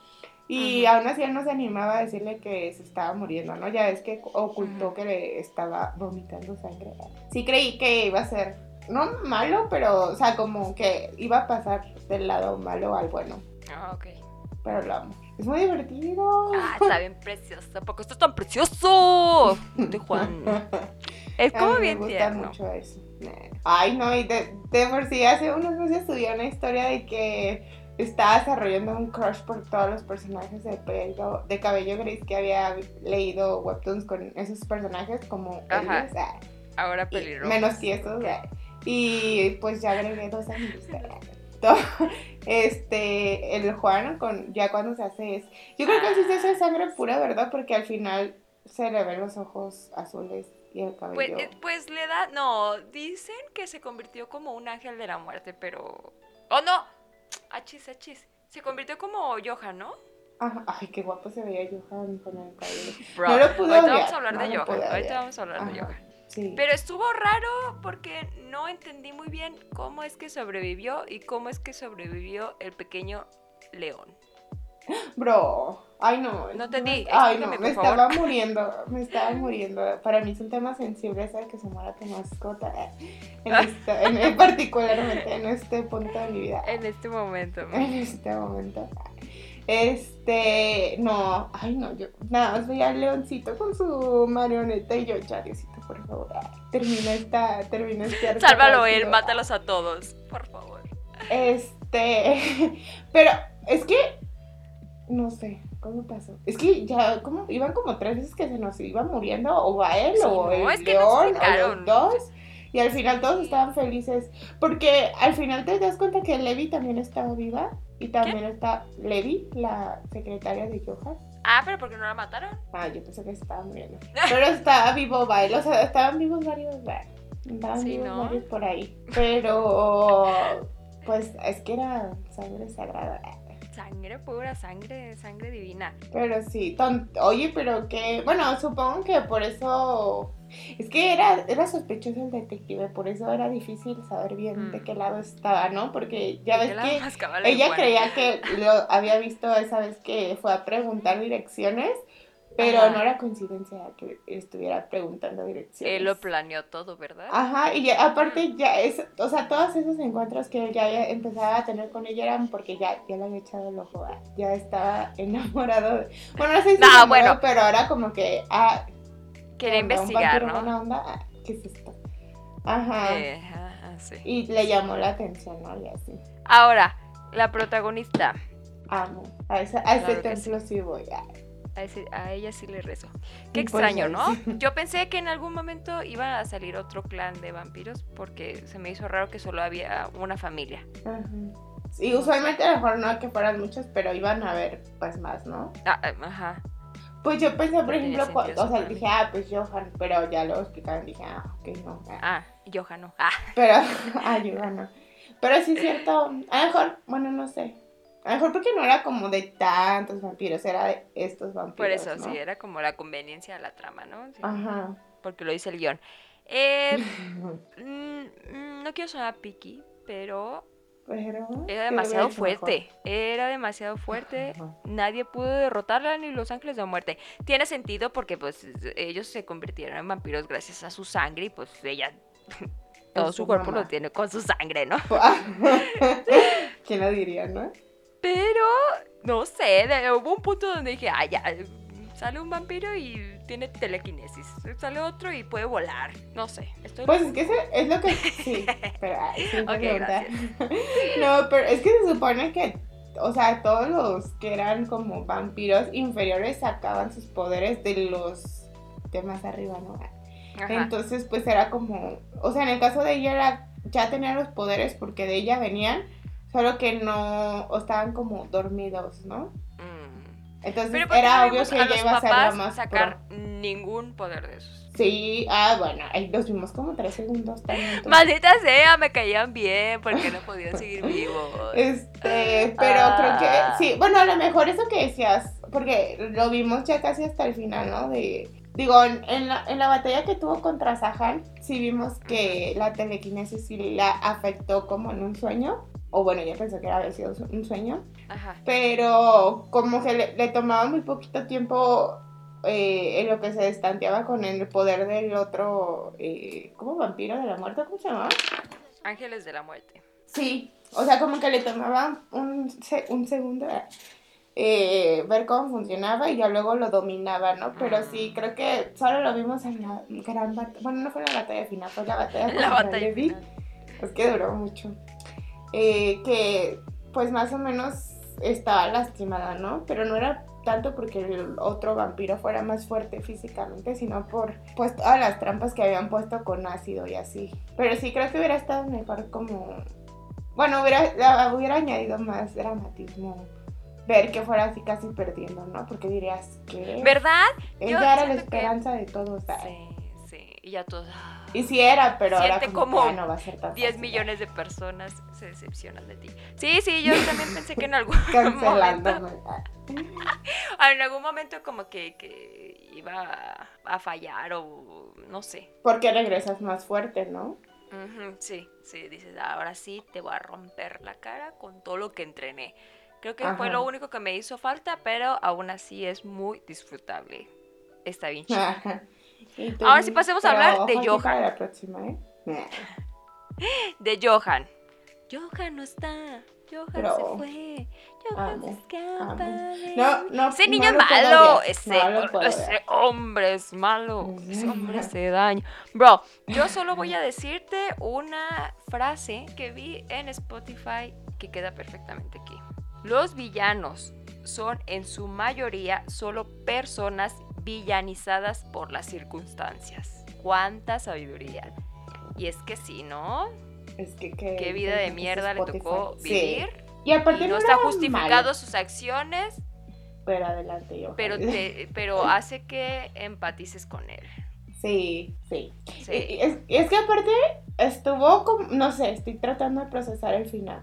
Speaker 2: Y aún así él no se animaba a decirle que se estaba muriendo, ¿no? Ya es que ocultó que le estaba vomitando sangre. Sí creí que iba a ser, no malo, pero, o sea, como que iba a pasar del lado malo al bueno.
Speaker 1: Ah, ok.
Speaker 2: Pero lo amo. Es muy divertido.
Speaker 1: Ah, está bien precioso. ¿Por qué estás tan precioso? De Juan. Es como bien me gusta
Speaker 2: mucho eso. Ay, no, y de, por sí hace unos meses estudié una historia de que estaba desarrollando un crush por todos los personajes de, pelo, de cabello gris que había leído webtoons con esos personajes como
Speaker 1: Ajá. Ahora pelirrojos.
Speaker 2: Menos tiesos. Y pues ya agregué dos amigos. este, el Juan, con, ya cuando se hace es... Yo creo que así se hace sangre pura, ¿verdad? Porque al final se le ven los ojos azules Y el
Speaker 1: Pues,
Speaker 2: cabello.
Speaker 1: eh, pues le da. No, dicen que se convirtió como un ángel de la muerte, pero. ¡Oh, no! Achis, achis. Se convirtió como Johan, ¿no?
Speaker 2: Ajá, Ay, qué guapo se veía Johan con el cabello.
Speaker 1: Bro,
Speaker 2: No lo pude
Speaker 1: ahorita
Speaker 2: odiar,
Speaker 1: vamos a hablar
Speaker 2: no
Speaker 1: de Johan. Ahorita vamos a hablar de. Johan.
Speaker 2: Sí.
Speaker 1: Pero estuvo raro porque no entendí muy bien cómo es que sobrevivió y cómo es que sobrevivió el pequeño león.
Speaker 2: Bro, ay no.
Speaker 1: No te di,
Speaker 2: Ay no, me estaba
Speaker 1: favor.
Speaker 2: muriendo, me estaba muriendo. Para mí es un tema sensible saber que se muera tu mascota. En este, en, en particularmente en este punto de mi vida.
Speaker 1: En este momento.
Speaker 2: En este momento. Este, no, ay no, yo nada más veía al leoncito con su marioneta y yo, ya Diosito, por favor, ah, termina esta, termina este
Speaker 1: Sálvalo él,
Speaker 2: rápido".
Speaker 1: mátalos a todos, por favor.
Speaker 2: Este, pero es que no sé cómo pasó. Es que ya como iban como tres veces que se nos iba muriendo o a él
Speaker 1: Sí,
Speaker 2: o
Speaker 1: no,
Speaker 2: el león o los dos. Y al final todos estaban felices. Porque al final te das cuenta que Levi también estaba viva. Y también está Levi, la secretaria de Johan.
Speaker 1: Ah, pero ¿por qué no la mataron?
Speaker 2: Ah, yo pensé que se estaba muriendo. Pero estaba vivo Bail. O sea, estaban vivos varios. Estaban
Speaker 1: Sí,
Speaker 2: vivos
Speaker 1: ¿no?
Speaker 2: varios por ahí. Pero pues es que era sangre sagrada.
Speaker 1: Sangre pura, sangre, sangre divina.
Speaker 2: Pero sí, ton- oye, pero que, bueno, supongo que por eso, es que era, era sospechoso el detective, por eso era difícil saber bien
Speaker 1: Mm.
Speaker 2: de qué lado estaba, ¿no? Porque ya ves
Speaker 1: Que
Speaker 2: ella creía que lo había visto esa vez que fue a preguntar direcciones, pero
Speaker 1: Ajá.
Speaker 2: no era coincidencia que estuviera preguntando direcciones.
Speaker 1: Él lo planeó todo, ¿verdad?
Speaker 2: Ajá, y ya- aparte ya es, o sea, todos esos encuentros que ya había- empezaba a tener con ella eran porque ya, ya le había echado el ojo, ya estaba enamorado. de- bueno, no sé si
Speaker 1: No, bueno.
Speaker 2: pero ahora como que, ah,
Speaker 1: Quería investigar, ¿no?
Speaker 2: buena onda, ah, ¿qué es esto? Ajá,
Speaker 1: Eh, ajá, sí.
Speaker 2: y le llamó la atención, ¿no? Y así,
Speaker 1: Ahora, la protagonista.
Speaker 2: amo, a, esa, a ese
Speaker 1: Claro que
Speaker 2: templo sí voy, ah.
Speaker 1: A, ese- a ella sí le rezo. Qué extraño, ¿no? Yo pensé que en algún momento iba a salir otro clan de vampiros porque se me hizo raro que solo había una familia.
Speaker 2: Ajá. Y usualmente a lo mejor no que fueran muchos, pero iban a haber pues más, ¿no?
Speaker 1: Ah, eh, ajá.
Speaker 2: Pues yo pensé, por
Speaker 1: No
Speaker 2: ejemplo, o sea, dije, ah, pues Johan, pero ya lo explicaron, dije, ah, ok, no. ah.
Speaker 1: Ah, Johan no. Ah,
Speaker 2: Pero, ah, Johan no. Pero sí es cierto, a lo mejor, bueno, no sé. A lo mejor porque no era como de tantos vampiros, era de estos vampiros.
Speaker 1: por eso,
Speaker 2: ¿no?
Speaker 1: sí, era como la conveniencia de la trama, ¿no? Sí,
Speaker 2: Ajá.
Speaker 1: Porque lo dice el guion. Eh, mm, mm, no quiero sonar picky, pero
Speaker 2: Pero.
Speaker 1: era demasiado
Speaker 2: mejor.
Speaker 1: fuerte. Era demasiado fuerte.
Speaker 2: Ajá.
Speaker 1: Nadie pudo derrotarla ni los ángeles de la muerte. Tiene sentido porque pues ellos se convirtieron en vampiros gracias a su sangre y pues ella todo su
Speaker 2: su
Speaker 1: cuerpo
Speaker 2: mamá.
Speaker 1: lo tiene con su sangre, ¿no?
Speaker 2: ¿Quién lo diría, no?
Speaker 1: Pero no sé, de- hubo un punto donde dije, ah, ya, sale un vampiro y tiene telequinesis. Sale otro y puede volar. No sé, estoy
Speaker 2: Pues es que ese- es lo que. Sí, pero. ay, sí,
Speaker 1: Ok,
Speaker 2: pregunta. No, pero es que se supone que. O sea, todos los que eran como vampiros inferiores sacaban sus poderes de los de más arriba, ¿no?
Speaker 1: Ajá.
Speaker 2: Entonces, pues era como. O sea, en el caso de ella era. Ya tenía los poderes porque de ella venían. Solo que no. O estaban como dormidos, ¿no?
Speaker 1: Mm.
Speaker 2: Entonces
Speaker 1: Pero ¿por qué
Speaker 2: era obvio que
Speaker 1: a
Speaker 2: ella iba a ser la más
Speaker 1: sacar
Speaker 2: pro.
Speaker 1: ningún poder de esos.
Speaker 2: Sí, ah, bueno, ahí los vimos como tres segundos también.
Speaker 1: Maldita sea, me caían bien porque no podían seguir vivos.
Speaker 2: Este, pero
Speaker 1: Ah.
Speaker 2: creo que sí, bueno, a lo mejor eso que decías, porque lo vimos ya casi hasta el final, ¿no? De, digo, en, en la, en la batalla que tuvo contra Sahan, sí vimos que la telequinesis sí la afectó como en un sueño, o bueno, yo pensé que había sido un sueño,
Speaker 1: Ajá.
Speaker 2: pero como que le, le tomaba muy poquito tiempo eh, en lo que se destanteaba con el poder del otro, eh, ¿cómo vampiro de la muerte? ¿Cómo se llamaba?
Speaker 1: Ángeles de la muerte.
Speaker 2: Sí, o sea, como que le tomaba un, un segundo eh, ver cómo funcionaba y ya luego lo dominaba, ¿no? Pero sí, creo que solo lo vimos en la gran batalla, bueno, no fue la batalla final, fue la batalla
Speaker 1: La batalla final.
Speaker 2: Es que duró mucho. Eh, que pues más o menos estaba lastimada, ¿no? Pero no era tanto porque el otro vampiro fuera más fuerte físicamente, sino por pues todas las trampas que habían puesto con ácido y así. Pero sí creo que hubiera estado mejor como... Bueno, hubiera, hubiera añadido más dramatismo ver que fuera así casi perdiendo, ¿no? Porque dirías que
Speaker 1: ¿Verdad?
Speaker 2: ella
Speaker 1: Yo
Speaker 2: era la
Speaker 1: que-
Speaker 2: esperanza de todos.
Speaker 1: sí. Y ya todos.
Speaker 2: Y sí era, pero ahora
Speaker 1: como,
Speaker 2: no va a ser tan
Speaker 1: 10 millones de personas se decepcionan de ti. Sí, sí, yo también pensé que en algún momento. en algún momento como que, que iba a, fallar o no sé.
Speaker 2: Porque regresas más fuerte, ¿no?
Speaker 1: sí, sí, dices, ahora sí te voy a romper la cara con todo lo que entrené. Creo que fue lo único que me hizo falta, pero aún así es muy disfrutable. Está bien chido. Ahora sí pasemos a hablar de Johan.
Speaker 2: La próxima, ¿eh?
Speaker 1: De Johan. Johan no está. Johan se fue. Johan se escapa.
Speaker 2: No, no,
Speaker 1: ese niño es malo. Ese, ese hombre es malo. Ese hombre hace daño. Bro, yo solo voy a decirte una frase que vi en Spotify que queda perfectamente aquí. Los villanos son en su mayoría solo personas villanizadas por las circunstancias. ¡Cuánta sabiduría! Y es que sí, ¿no?
Speaker 2: Es que
Speaker 1: qué vida de mierda le tocó vivir.
Speaker 2: Y aparte
Speaker 1: no, está justificado sus acciones.
Speaker 2: Pero adelante yo.
Speaker 1: Pero pero hace que empatices con él.
Speaker 2: Sí, sí. Es, es, que aparte estuvo como, no sé, estoy tratando de procesar el final.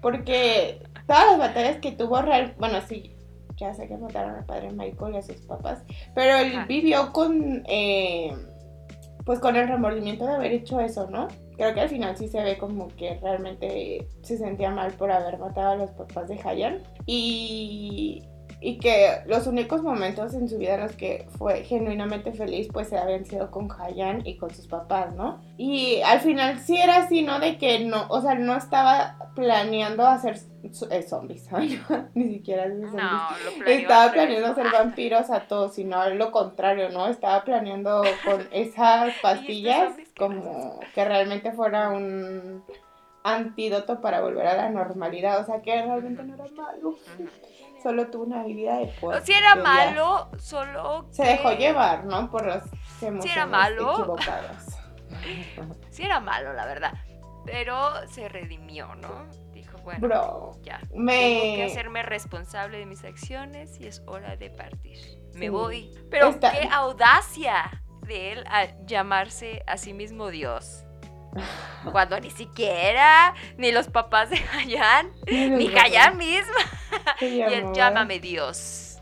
Speaker 2: Porque todas las batallas que tuvo real, bueno, sí, ya sé que mataron al padre Michael y a sus papás, pero él vivió con, eh, pues con el remordimiento de haber hecho eso, ¿no? Creo que al final sí se ve como que realmente se sentía mal por haber matado a los papás de Hayan. Y y que los únicos momentos en su vida en los que fue genuinamente feliz pues se habían sido con Hayan y con sus papás, ¿no? Y al final sí era así, ¿no? De que no, o sea, no estaba planeando hacer eh, zombies, Ni siquiera
Speaker 1: zombies. No, lo
Speaker 2: estaba planeando hacer vampiros a todos, sino lo contrario, ¿no? Estaba planeando con esas pastillas como que realmente fuera un antídoto para volver a la normalidad, o sea que realmente no era malo solo tuvo una habilidad de poder.
Speaker 1: Si era malo, solo.
Speaker 2: Se dejó llevar, ¿no? Por las emociones
Speaker 1: si era malo.
Speaker 2: equivocadas.
Speaker 1: sí era malo, la verdad. Pero se redimió, ¿no? Bueno,
Speaker 2: Bro,
Speaker 1: ya. Tengo que hacerme responsable de mis acciones y es hora de partir. Me voy. Pero qué audacia de él a llamarse a sí mismo Dios. Cuando ni siquiera, ni los papás de Hayan, ni Hayan misma. y él, llámame Dios.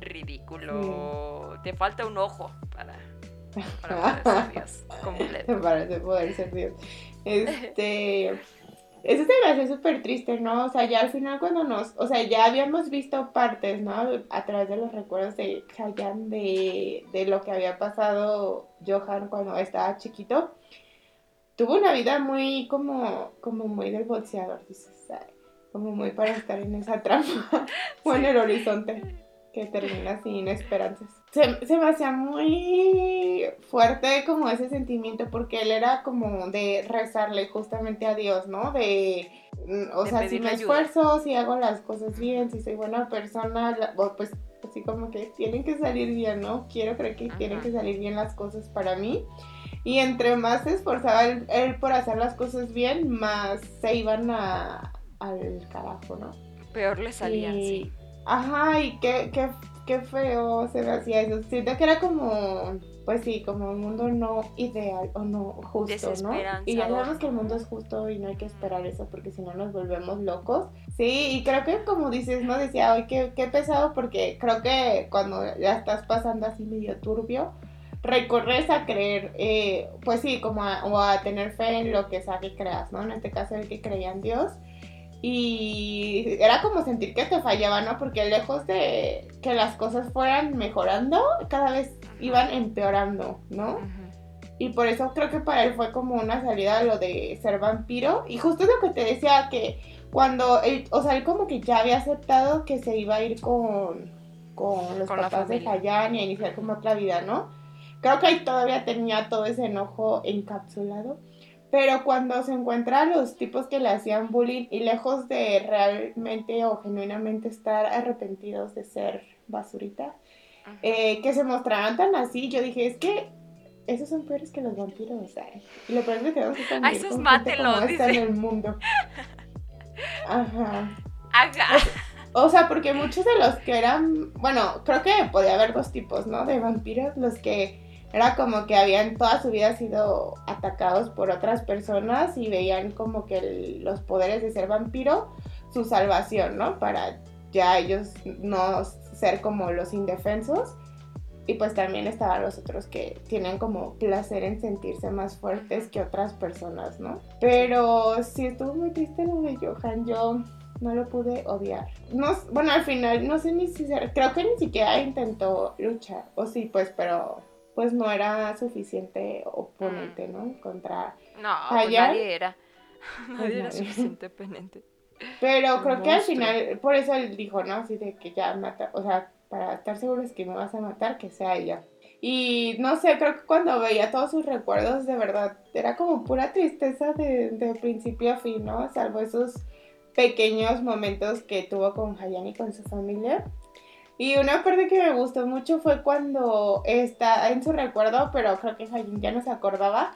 Speaker 1: Ridículo. Te falta un ojo para, para poder ser Dios completo.
Speaker 2: Para poder ser Dios. Este. Eso se me hace súper triste, ¿no? O sea, ya al final cuando nos, o sea, ya habíamos visto partes, ¿no? A través de los recuerdos de Hayan de, de lo que había pasado Johan cuando estaba chiquito tuvo una vida muy como, como muy del boxeador, dices, como muy para estar en esa trampa o en el horizonte que termina sin esperanzas. Se, se, me hacía muy fuerte como ese sentimiento porque él era como de rezarle justamente a Dios, ¿no? De, mm, o sea, si me esfuerzo, si hago las cosas bien, si soy buena persona, pues así como que tienen que salir bien, ¿no? Quiero creer que tienen que salir bien las cosas para mí. Y entre más se esforzaba él, por hacer las cosas bien, más se iban a, al carajo, ¿no?
Speaker 1: Peor le salían, sí.
Speaker 2: Ajá, y qué, qué, qué feo se me hacía eso. Siento que era como, pues sí, como un mundo no ideal o no justo, ¿no? Y ya sabemos que el mundo es justo y no hay que esperar eso porque si no nos volvemos locos. Sí, y creo que como dices, ¿no? Decía, hoy qué, qué pesado porque creo que cuando ya estás pasando así medio turbio, recorres a creer, eh, pues sí, como a, o a tener fe en lo que sea que creas, ¿no? En este caso el que creía en Dios. Y era como sentir que te fallaba, ¿no? Porque lejos de que las cosas fueran mejorando, cada vez iban empeorando, ¿no? Y por eso creo que para él fue como una salida lo de ser vampiro. Y justo lo que te decía, que cuando él, o sea, él como que ya había aceptado que se iba a ir con, con los papás de Hayan y a iniciar como otra vida, ¿no? Creo que ahí todavía tenía todo ese enojo encapsulado. Pero cuando se encuentra a los tipos que le hacían bullying y lejos de realmente o genuinamente estar arrepentidos de ser basurita, eh, que se mostraban tan así, yo dije, es que esos son peores que los vampiros. Y lo peor es que tenemos que
Speaker 1: Ay, esos mátenlos,
Speaker 2: dice. en el mundo. Ajá.
Speaker 1: Ajá.
Speaker 2: O sea, porque muchos de los que eran, bueno, creo que podía haber dos tipos, ¿no? De vampiros, los que Era como que habían toda su vida sido atacados por otras personas y veían como que los poderes de ser vampiro, su salvación, ¿no? Para ya ellos no ser como los indefensos. Y pues también estaban los otros que tienen como placer en sentirse más fuertes que otras personas, ¿no? Pero sí estuvo muy triste lo de Johan. Yo no lo pude odiar. No, bueno, al final no sé ni si creo que ni siquiera intentó luchar. O sí, pues, pero pues no era suficiente oponente, mm. ¿no? Contra
Speaker 1: No, pues nadie era. Nadie era suficiente oponente.
Speaker 2: Pero creo que al final, por eso él dijo, ¿no? Así de que ya mata, o sea, para estar seguros que me vas a matar, que sea ella. Y no sé, creo que cuando veía todos sus recuerdos, de verdad, era como pura tristeza de, de principio a fin, ¿no? Salvo esos pequeños momentos que tuvo con Hayani y con su familia. Y una parte que me gustó mucho fue cuando está en su recuerdo, pero creo que Hayani ya no se acordaba,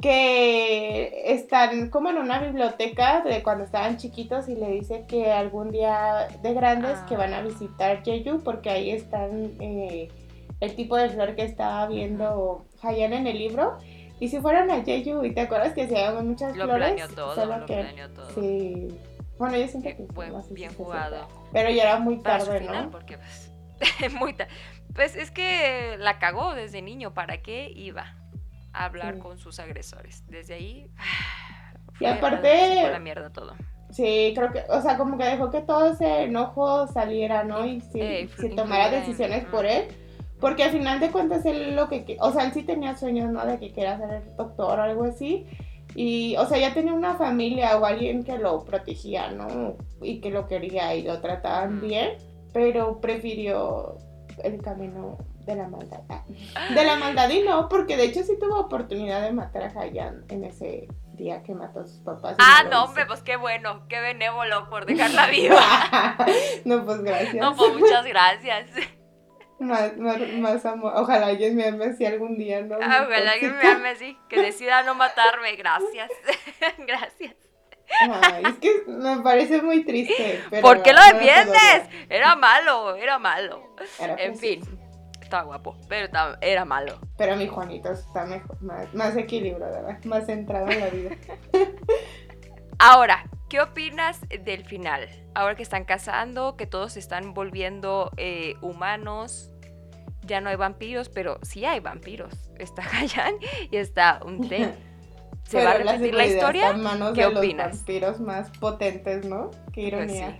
Speaker 2: que están como en una biblioteca de cuando estaban chiquitos y le dice que algún día de grandes que van a ah. visitar Jeju porque ahí están eh, el tipo de flor que estaba viendo Hayan en el libro. Y si fueron a Jeju, y te acuerdas que se llaman muchas
Speaker 1: lo
Speaker 2: flores,
Speaker 1: todo, solo lo que todo.
Speaker 2: sí. Bueno, yo siento que
Speaker 1: bien jugado.
Speaker 2: Pero ya era muy tarde, ¿no?
Speaker 1: Porque pues, muy Pues es que la cagó desde niño, ¿para qué iba a hablar con sus agresores? Desde ahí
Speaker 2: y aparte
Speaker 1: la mierda todo.
Speaker 2: Sí, creo que, o sea, como que dejó que todo ese enojo saliera, ¿no? Y si, si tomara decisiones por él. Porque al final de cuentas él lo que, o sea, él sí tenía sueños, ¿no? De que quería ser doctor o algo así. Y, o sea, ya tenía una familia o alguien que lo protegía, ¿no? Y que lo quería y lo trataban bien, pero prefirió el camino de la maldad. De la maldad y no, porque de hecho sí tuvo oportunidad de matar a Hayan en ese día que mató a sus papás.
Speaker 1: Ah, no, hombre, pues qué bueno, qué benévolo por dejarla viva.
Speaker 2: no, pues gracias.
Speaker 1: No, pues muchas gracias.
Speaker 2: Más, más, más, amor. Ojalá alguien me ame así algún día, ¿no?
Speaker 1: Ah, ojalá alguien me ame así. Que decida no matarme. Gracias. Gracias.
Speaker 2: Ay, es que me parece muy triste. Pero
Speaker 1: ¿Por qué lo defiendes? era malo, era malo. en fin, estaba guapo, pero era malo.
Speaker 2: Pero mi Juanito está mejor, más, más ¿verdad? Más centrado en la vida.
Speaker 1: Ahora, ¿qué opinas del final? Ahora que están casando, que todos se están volviendo eh, humanos, ya no hay vampiros, pero sí hay vampiros. Está Hayan y está un té. ¿Se va a repetir la historia?
Speaker 2: Manos ¿Qué de opinas? Los vampiros más potentes, ¿no? Qué pues ironía.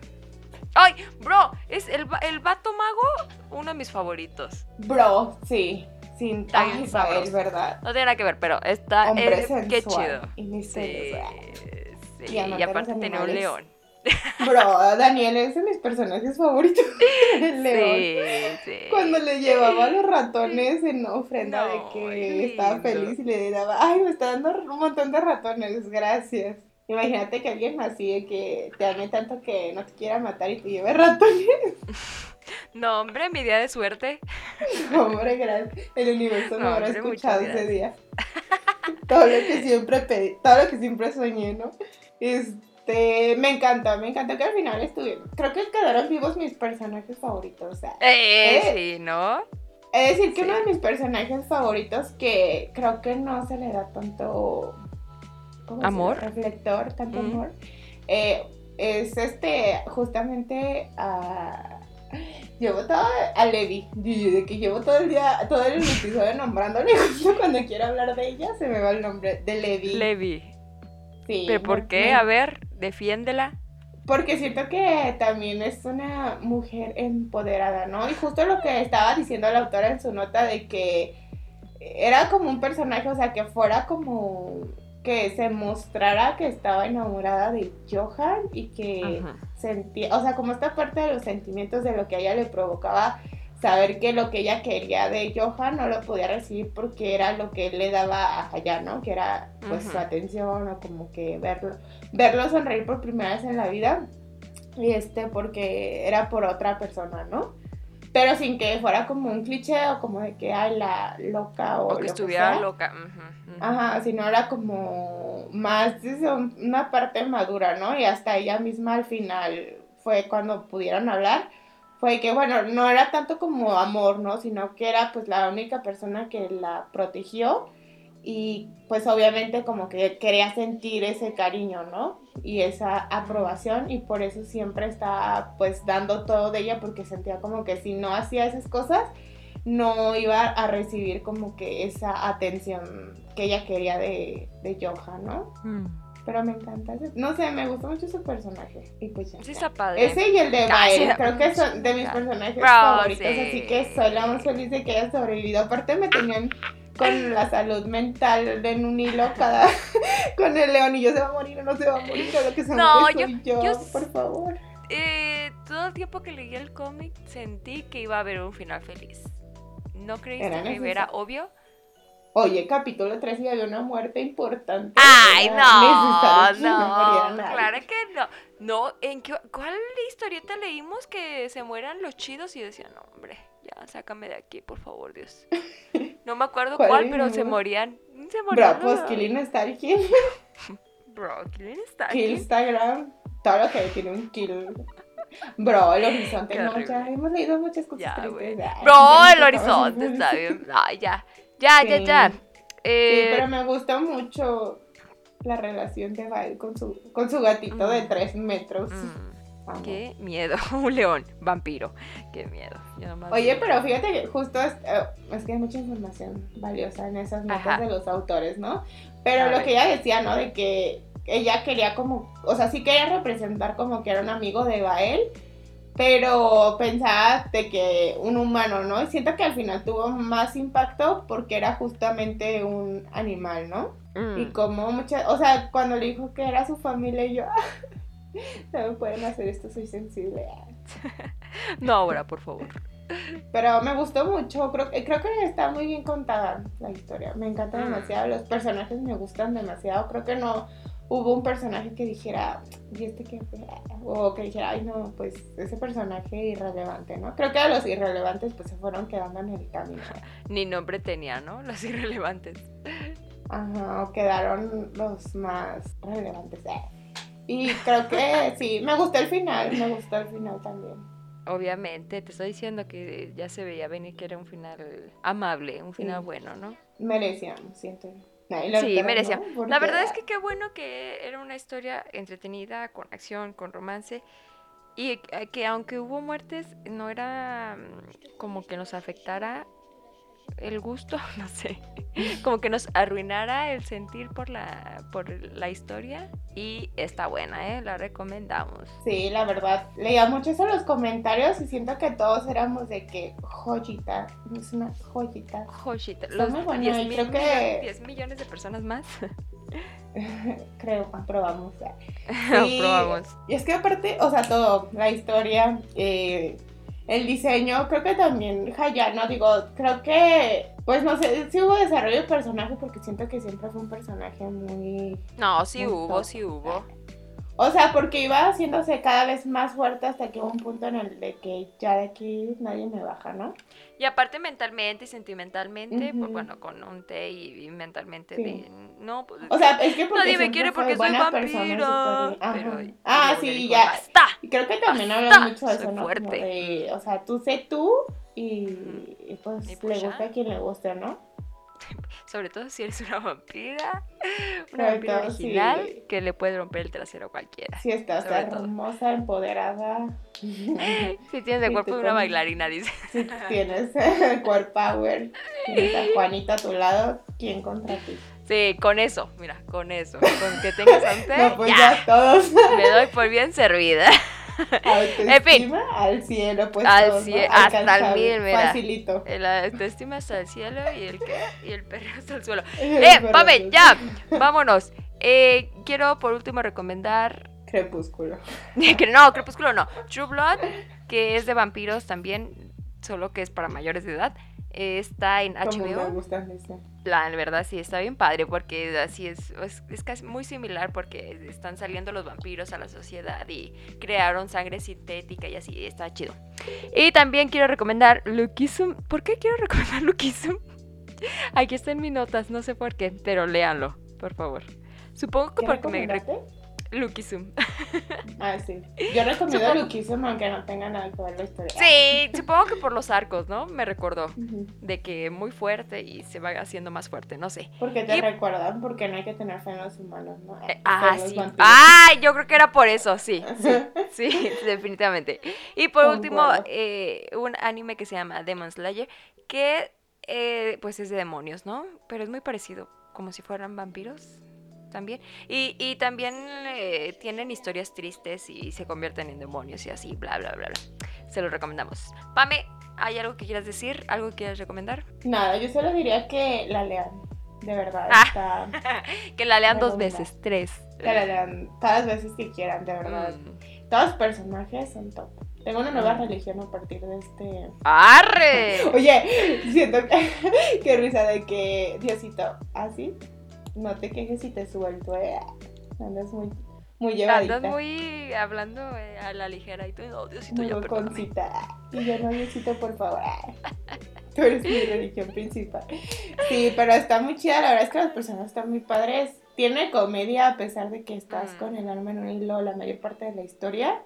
Speaker 1: Ay, bro, es el, el vato mago, uno de mis favoritos.
Speaker 2: Bro, sí. Sin es ¿verdad?
Speaker 1: No tiene nada que ver, pero está.
Speaker 2: Hombre eh,
Speaker 1: qué chido.
Speaker 2: Y sí,
Speaker 1: sí. y aparte tiene un león.
Speaker 2: Bro, Daniel es de mis personajes favoritos. El león. Sí, sí. Cuando le llevaba los ratones en ofrenda de que estaba feliz y le daba, ay, me está dando un montón de ratones, gracias. Imagínate que alguien así de que te ame tanto que no te quiera matar y te lleve ratones.
Speaker 1: No, hombre, mi día de suerte.
Speaker 2: hombre, gracias. El universo no, me habrá escuchado ese día. todo lo que siempre pedí, todo lo que siempre soñé, ¿no? Este me encanta, me encanta que al final estuvieron. Creo que quedaron vivos mis personajes favoritos. O sea,
Speaker 1: eh, eh, sí, ¿no?
Speaker 2: Es decir, que uno de mis personajes favoritos que creo que no se le da tanto
Speaker 1: amor,
Speaker 2: reflector, tanto mm. amor, eh, es este, justamente a. Llevo todo a Levi, de que llevo todo el día, todo el episodio nombrándole, justo cuando quiero hablar de ella, se me va el nombre de Levi.
Speaker 1: Levi. Sí. ¿Pero por qué? A ver, defiéndela.
Speaker 2: Porque siento que también es una mujer empoderada, ¿no? Y justo lo que estaba diciendo la autora en su nota de que era como un personaje, o sea, que fuera como que se mostrara que estaba enamorada de Johan y que sentía, o sea, como esta parte de los sentimientos de lo que a ella le provocaba saber que lo que ella quería de Johan no lo podía recibir porque era lo que él le daba a Hayan, ¿no? Que era pues su atención o como que verlo, verlo sonreír por primera vez en la vida y este porque era por otra persona, ¿no? Pero sin que fuera como un cliché o como de que ay la loca o,
Speaker 1: que estuviera loca.
Speaker 2: Ajá, sino era como más una parte madura, ¿no? Y hasta ella misma al final fue cuando pudieron hablar fue que, bueno, no era tanto como amor, ¿no? Sino que era pues la única persona que la protegió y pues obviamente como que quería sentir ese cariño, ¿no? Y esa aprobación y por eso siempre estaba pues dando todo de ella porque sentía como que si no hacía esas cosas no iba a recibir como que esa atención que ella quería de, de Johan, ¿no? Mm. Pero me encanta, no sé, me gusta mucho su personaje. Y pues
Speaker 1: Sí, está padre.
Speaker 2: Ese y el de Bael, creo que son de mis personajes favoritos, así que soy la más feliz de que haya sobrevivido. Aparte me tenían con la salud mental en un hilo cada con el león y yo se va a morir o no se va a morir o lo que se no, yo, yo, por favor.
Speaker 1: Eh, todo el tiempo que leí el cómic sentí que iba a haber un final feliz. ¿No creíste que era obvio?
Speaker 2: Oye, capítulo 3 y había una muerte importante.
Speaker 1: Ay, no, no, claro que no. No, ¿en qué, cuál historieta leímos que se mueran los chidos y decían, no, hombre, ya, sácame de aquí, por favor, Dios. No me acuerdo cuál, pero se morían. Se
Speaker 2: morían. Bro, pues Killing Starkin.
Speaker 1: Bro, Killing Starkin.
Speaker 2: Kill Instagram. Todo lo que tiene un kill. Bro, el horizonte, no, ya hemos leído muchas cosas. Ya,
Speaker 1: Bro, el horizonte está bien. Ay, ya. Ya, ya, ya.
Speaker 2: Eh... Sí, pero me gustó mucho la relación de Val con su, con su gatito de mm. tres metros. Mm.
Speaker 1: Qué miedo, un león, vampiro. Qué miedo.
Speaker 2: Oye, pero fíjate que justo es, eh, es, que hay mucha información valiosa en esas notas de los autores, ¿no? Pero lo que ella decía, ¿no? De que ella quería como, o sea, sí quería representar como que era un amigo de Bael, pero pensaba de que un humano, ¿no? Y siento que al final tuvo más impacto porque era justamente un animal, ¿no? Y mm. como muchas, o sea, cuando le dijo que era su familia, yo, no me pueden hacer esto, soy sensible.
Speaker 1: no ahora, por favor.
Speaker 2: Pero me gustó mucho, creo, creo que está muy bien contada la historia. Me encanta mm. demasiado, los personajes me gustan demasiado. Creo que no hubo un personaje que dijera, ¿y este qué O que dijera, ay no, pues ese personaje irrelevante, ¿no? Creo que a los irrelevantes pues se fueron quedando en el camino.
Speaker 1: Ni nombre tenía, ¿no? Los irrelevantes.
Speaker 2: Ajá, o quedaron los más relevantes. Y creo que sí, me gustó el final, me gustó el final también.
Speaker 1: Obviamente, te estoy diciendo que ya se veía venir que era un final amable, un final bueno, ¿no?
Speaker 2: Merecíamos, siento
Speaker 1: Sí, merecía. La verdad es que qué bueno que era una historia entretenida, con acción, con romance. Y que aunque hubo muertes, no era mm, como que nos afectara el gusto, no sé, como que nos arruinara el sentir por la, por la historia y está buena, ¿eh? La recomendamos.
Speaker 2: Sí, la verdad, leía muchos en los comentarios y siento que todos éramos de que joyita, es una joyita.
Speaker 1: Joyita, los muy 10, creo que... 10 millones de personas más.
Speaker 2: creo, probamos. Sí, probamos. Y es que aparte, o sea, todo, la historia, eh, el diseño, creo que también Hayano, digo, creo que, pues no sé, sí hubo desarrollo de personaje porque siento que siempre fue un personaje muy...
Speaker 1: No, sí hubo, sí hubo.
Speaker 2: O sea, porque iba haciéndose cada vez más fuerte hasta que hubo un punto en el de que ya de aquí nadie me baja, ¿no?
Speaker 1: Y aparte mentalmente y sentimentalmente, pues bueno, con un té y, mentalmente de, no, pues,
Speaker 2: o sea, es que
Speaker 1: porque nadie me quiere porque soy vampiro.
Speaker 2: ah, sí, ya. Basta, y creo que también habla mucho de eso, ¿no? Fuerte. o sea, tú sé tú y, pues, le pues gusta a quien le guste, ¿no?
Speaker 1: Sobre todo si eres una vampira, una vampira original que le puede romper el trasero a cualquiera.
Speaker 2: Si estás hermosa, empoderada.
Speaker 1: si tienes el cuerpo de una bailarina, dice.
Speaker 2: Si tienes core power, tienes a Juanita a tu lado, ¿quién contra ti?
Speaker 1: Sí, con eso, mira, con eso. Con que tengas antes.
Speaker 2: No, pues ya todos.
Speaker 1: Me doy por bien servida.
Speaker 2: en fin. al cielo, pues.
Speaker 1: Al hasta el mil, mira. Facilito. La autoestima hasta el cielo y el qué? Y el perro hasta el suelo. eh, Pame, ya, vámonos. Eh, quiero por último recomendar.
Speaker 2: Crepúsculo.
Speaker 1: no, Crepúsculo no. True Blood, que es de vampiros también, solo que es para mayores de edad. está en HBO.
Speaker 2: Me gustan
Speaker 1: la verdad sí está bien padre porque así es, es, casi muy similar porque están saliendo los vampiros a la sociedad y crearon sangre sintética y así, está chido. Y también quiero recomendar Lukisum. ¿Por qué quiero recomendar Lukisum? Aquí está en mis notas, no sé por qué, pero léanlo, por favor. Supongo que porque me... Lukizum.
Speaker 2: Ah, sí. Yo recomiendo supongo... Lukizum aunque no tenga nada que ver la historia.
Speaker 1: Sí, supongo que por los arcos, ¿no? Me recordó. De que muy fuerte y se va haciendo más fuerte, no sé.
Speaker 2: Porque te recuerdan, porque no hay que tener fe en los humanos, ¿no?
Speaker 1: Eh, ah, sí. Ah, yo creo que era por eso, sí. Sí, sí definitivamente. Y por último, eh, un anime que se llama Demon Slayer, que eh, pues es de demonios, ¿no? Pero es muy parecido, como si fueran vampiros también. Y, y también eh, tienen historias tristes y se convierten en demonios y así, bla, bla, bla, bla. Se lo recomendamos. Pame, ¿hay algo que quieras decir? ¿Algo que quieras recomendar?
Speaker 2: Nada, yo solo diría que la lean. De verdad. Ah,
Speaker 1: que la lean dos veces, tres.
Speaker 2: Que la lean todas las veces que quieran, de verdad. Mm. Todos los personajes son top. Tengo una nueva mm. religión a partir de este.
Speaker 1: ¡Arre!
Speaker 2: Oye, siento que, risa de que Diosito, así, no te quejes si te suelto, eh. Andas muy, muy llevadita.
Speaker 1: Andas muy hablando eh, a la ligera y tú, no, Diosito, muy ya
Speaker 2: Y yo, no, Diosito, por favor. Tú eres mi religión principal. Sí, pero está muy chida. La verdad es que las personas están muy padres. Tiene comedia a pesar de que estás mm. con el alma en un hilo la mayor parte de la historia.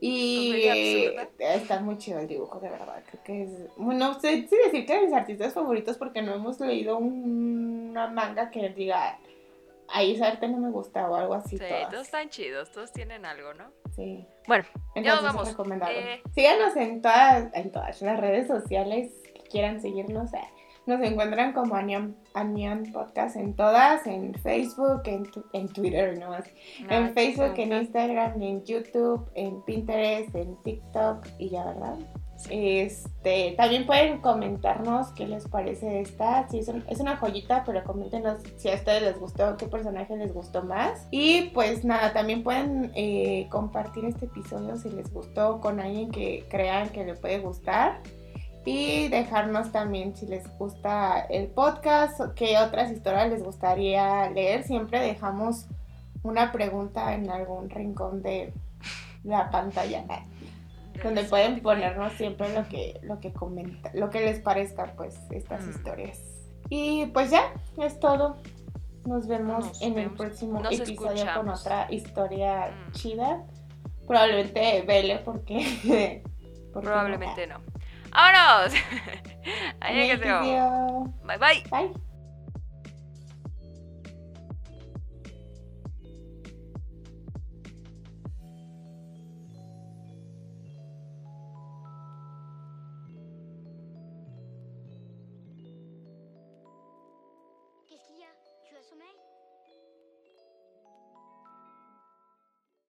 Speaker 2: Y está muy chido el dibujo, de verdad. Creo que es. Bueno, no sé si decir que mis artistas favoritos porque no hemos leído una manga que diga. Ahí esa arte no me gusta o algo así.
Speaker 1: Sí, todos están chidos, todos tienen algo, ¿no?
Speaker 2: Sí.
Speaker 1: Bueno,
Speaker 2: Entonces, ya vamos. Eh... Síganos en todas, en todas las redes sociales que quieran seguirnos. Eh. Nos encuentran como Anion, Podcast en todas, en Facebook, en, en Twitter, ¿no? en Facebook, en Instagram, en YouTube, en Pinterest, en TikTok y ya, ¿verdad? Este, también pueden comentarnos qué les parece esta. Si es, es, una joyita, pero coméntenos si a ustedes les gustó, qué personaje les gustó más. Y pues nada, también pueden eh, compartir este episodio si les gustó con alguien que crean que le puede gustar y dejarnos también si les gusta el podcast, qué otras historias les gustaría leer. Siempre dejamos una pregunta en algún rincón de la pantalla donde pueden ponernos siempre lo que lo que comenta, lo que les parezca pues estas mm. historias. Y pues ya, es todo. Nos vemos en el próximo episodio con otra historia mm. chida. Probablemente vele porque,
Speaker 1: Probablemente no. ¡Vámonos! Ahí que Bye bye.
Speaker 2: Bye.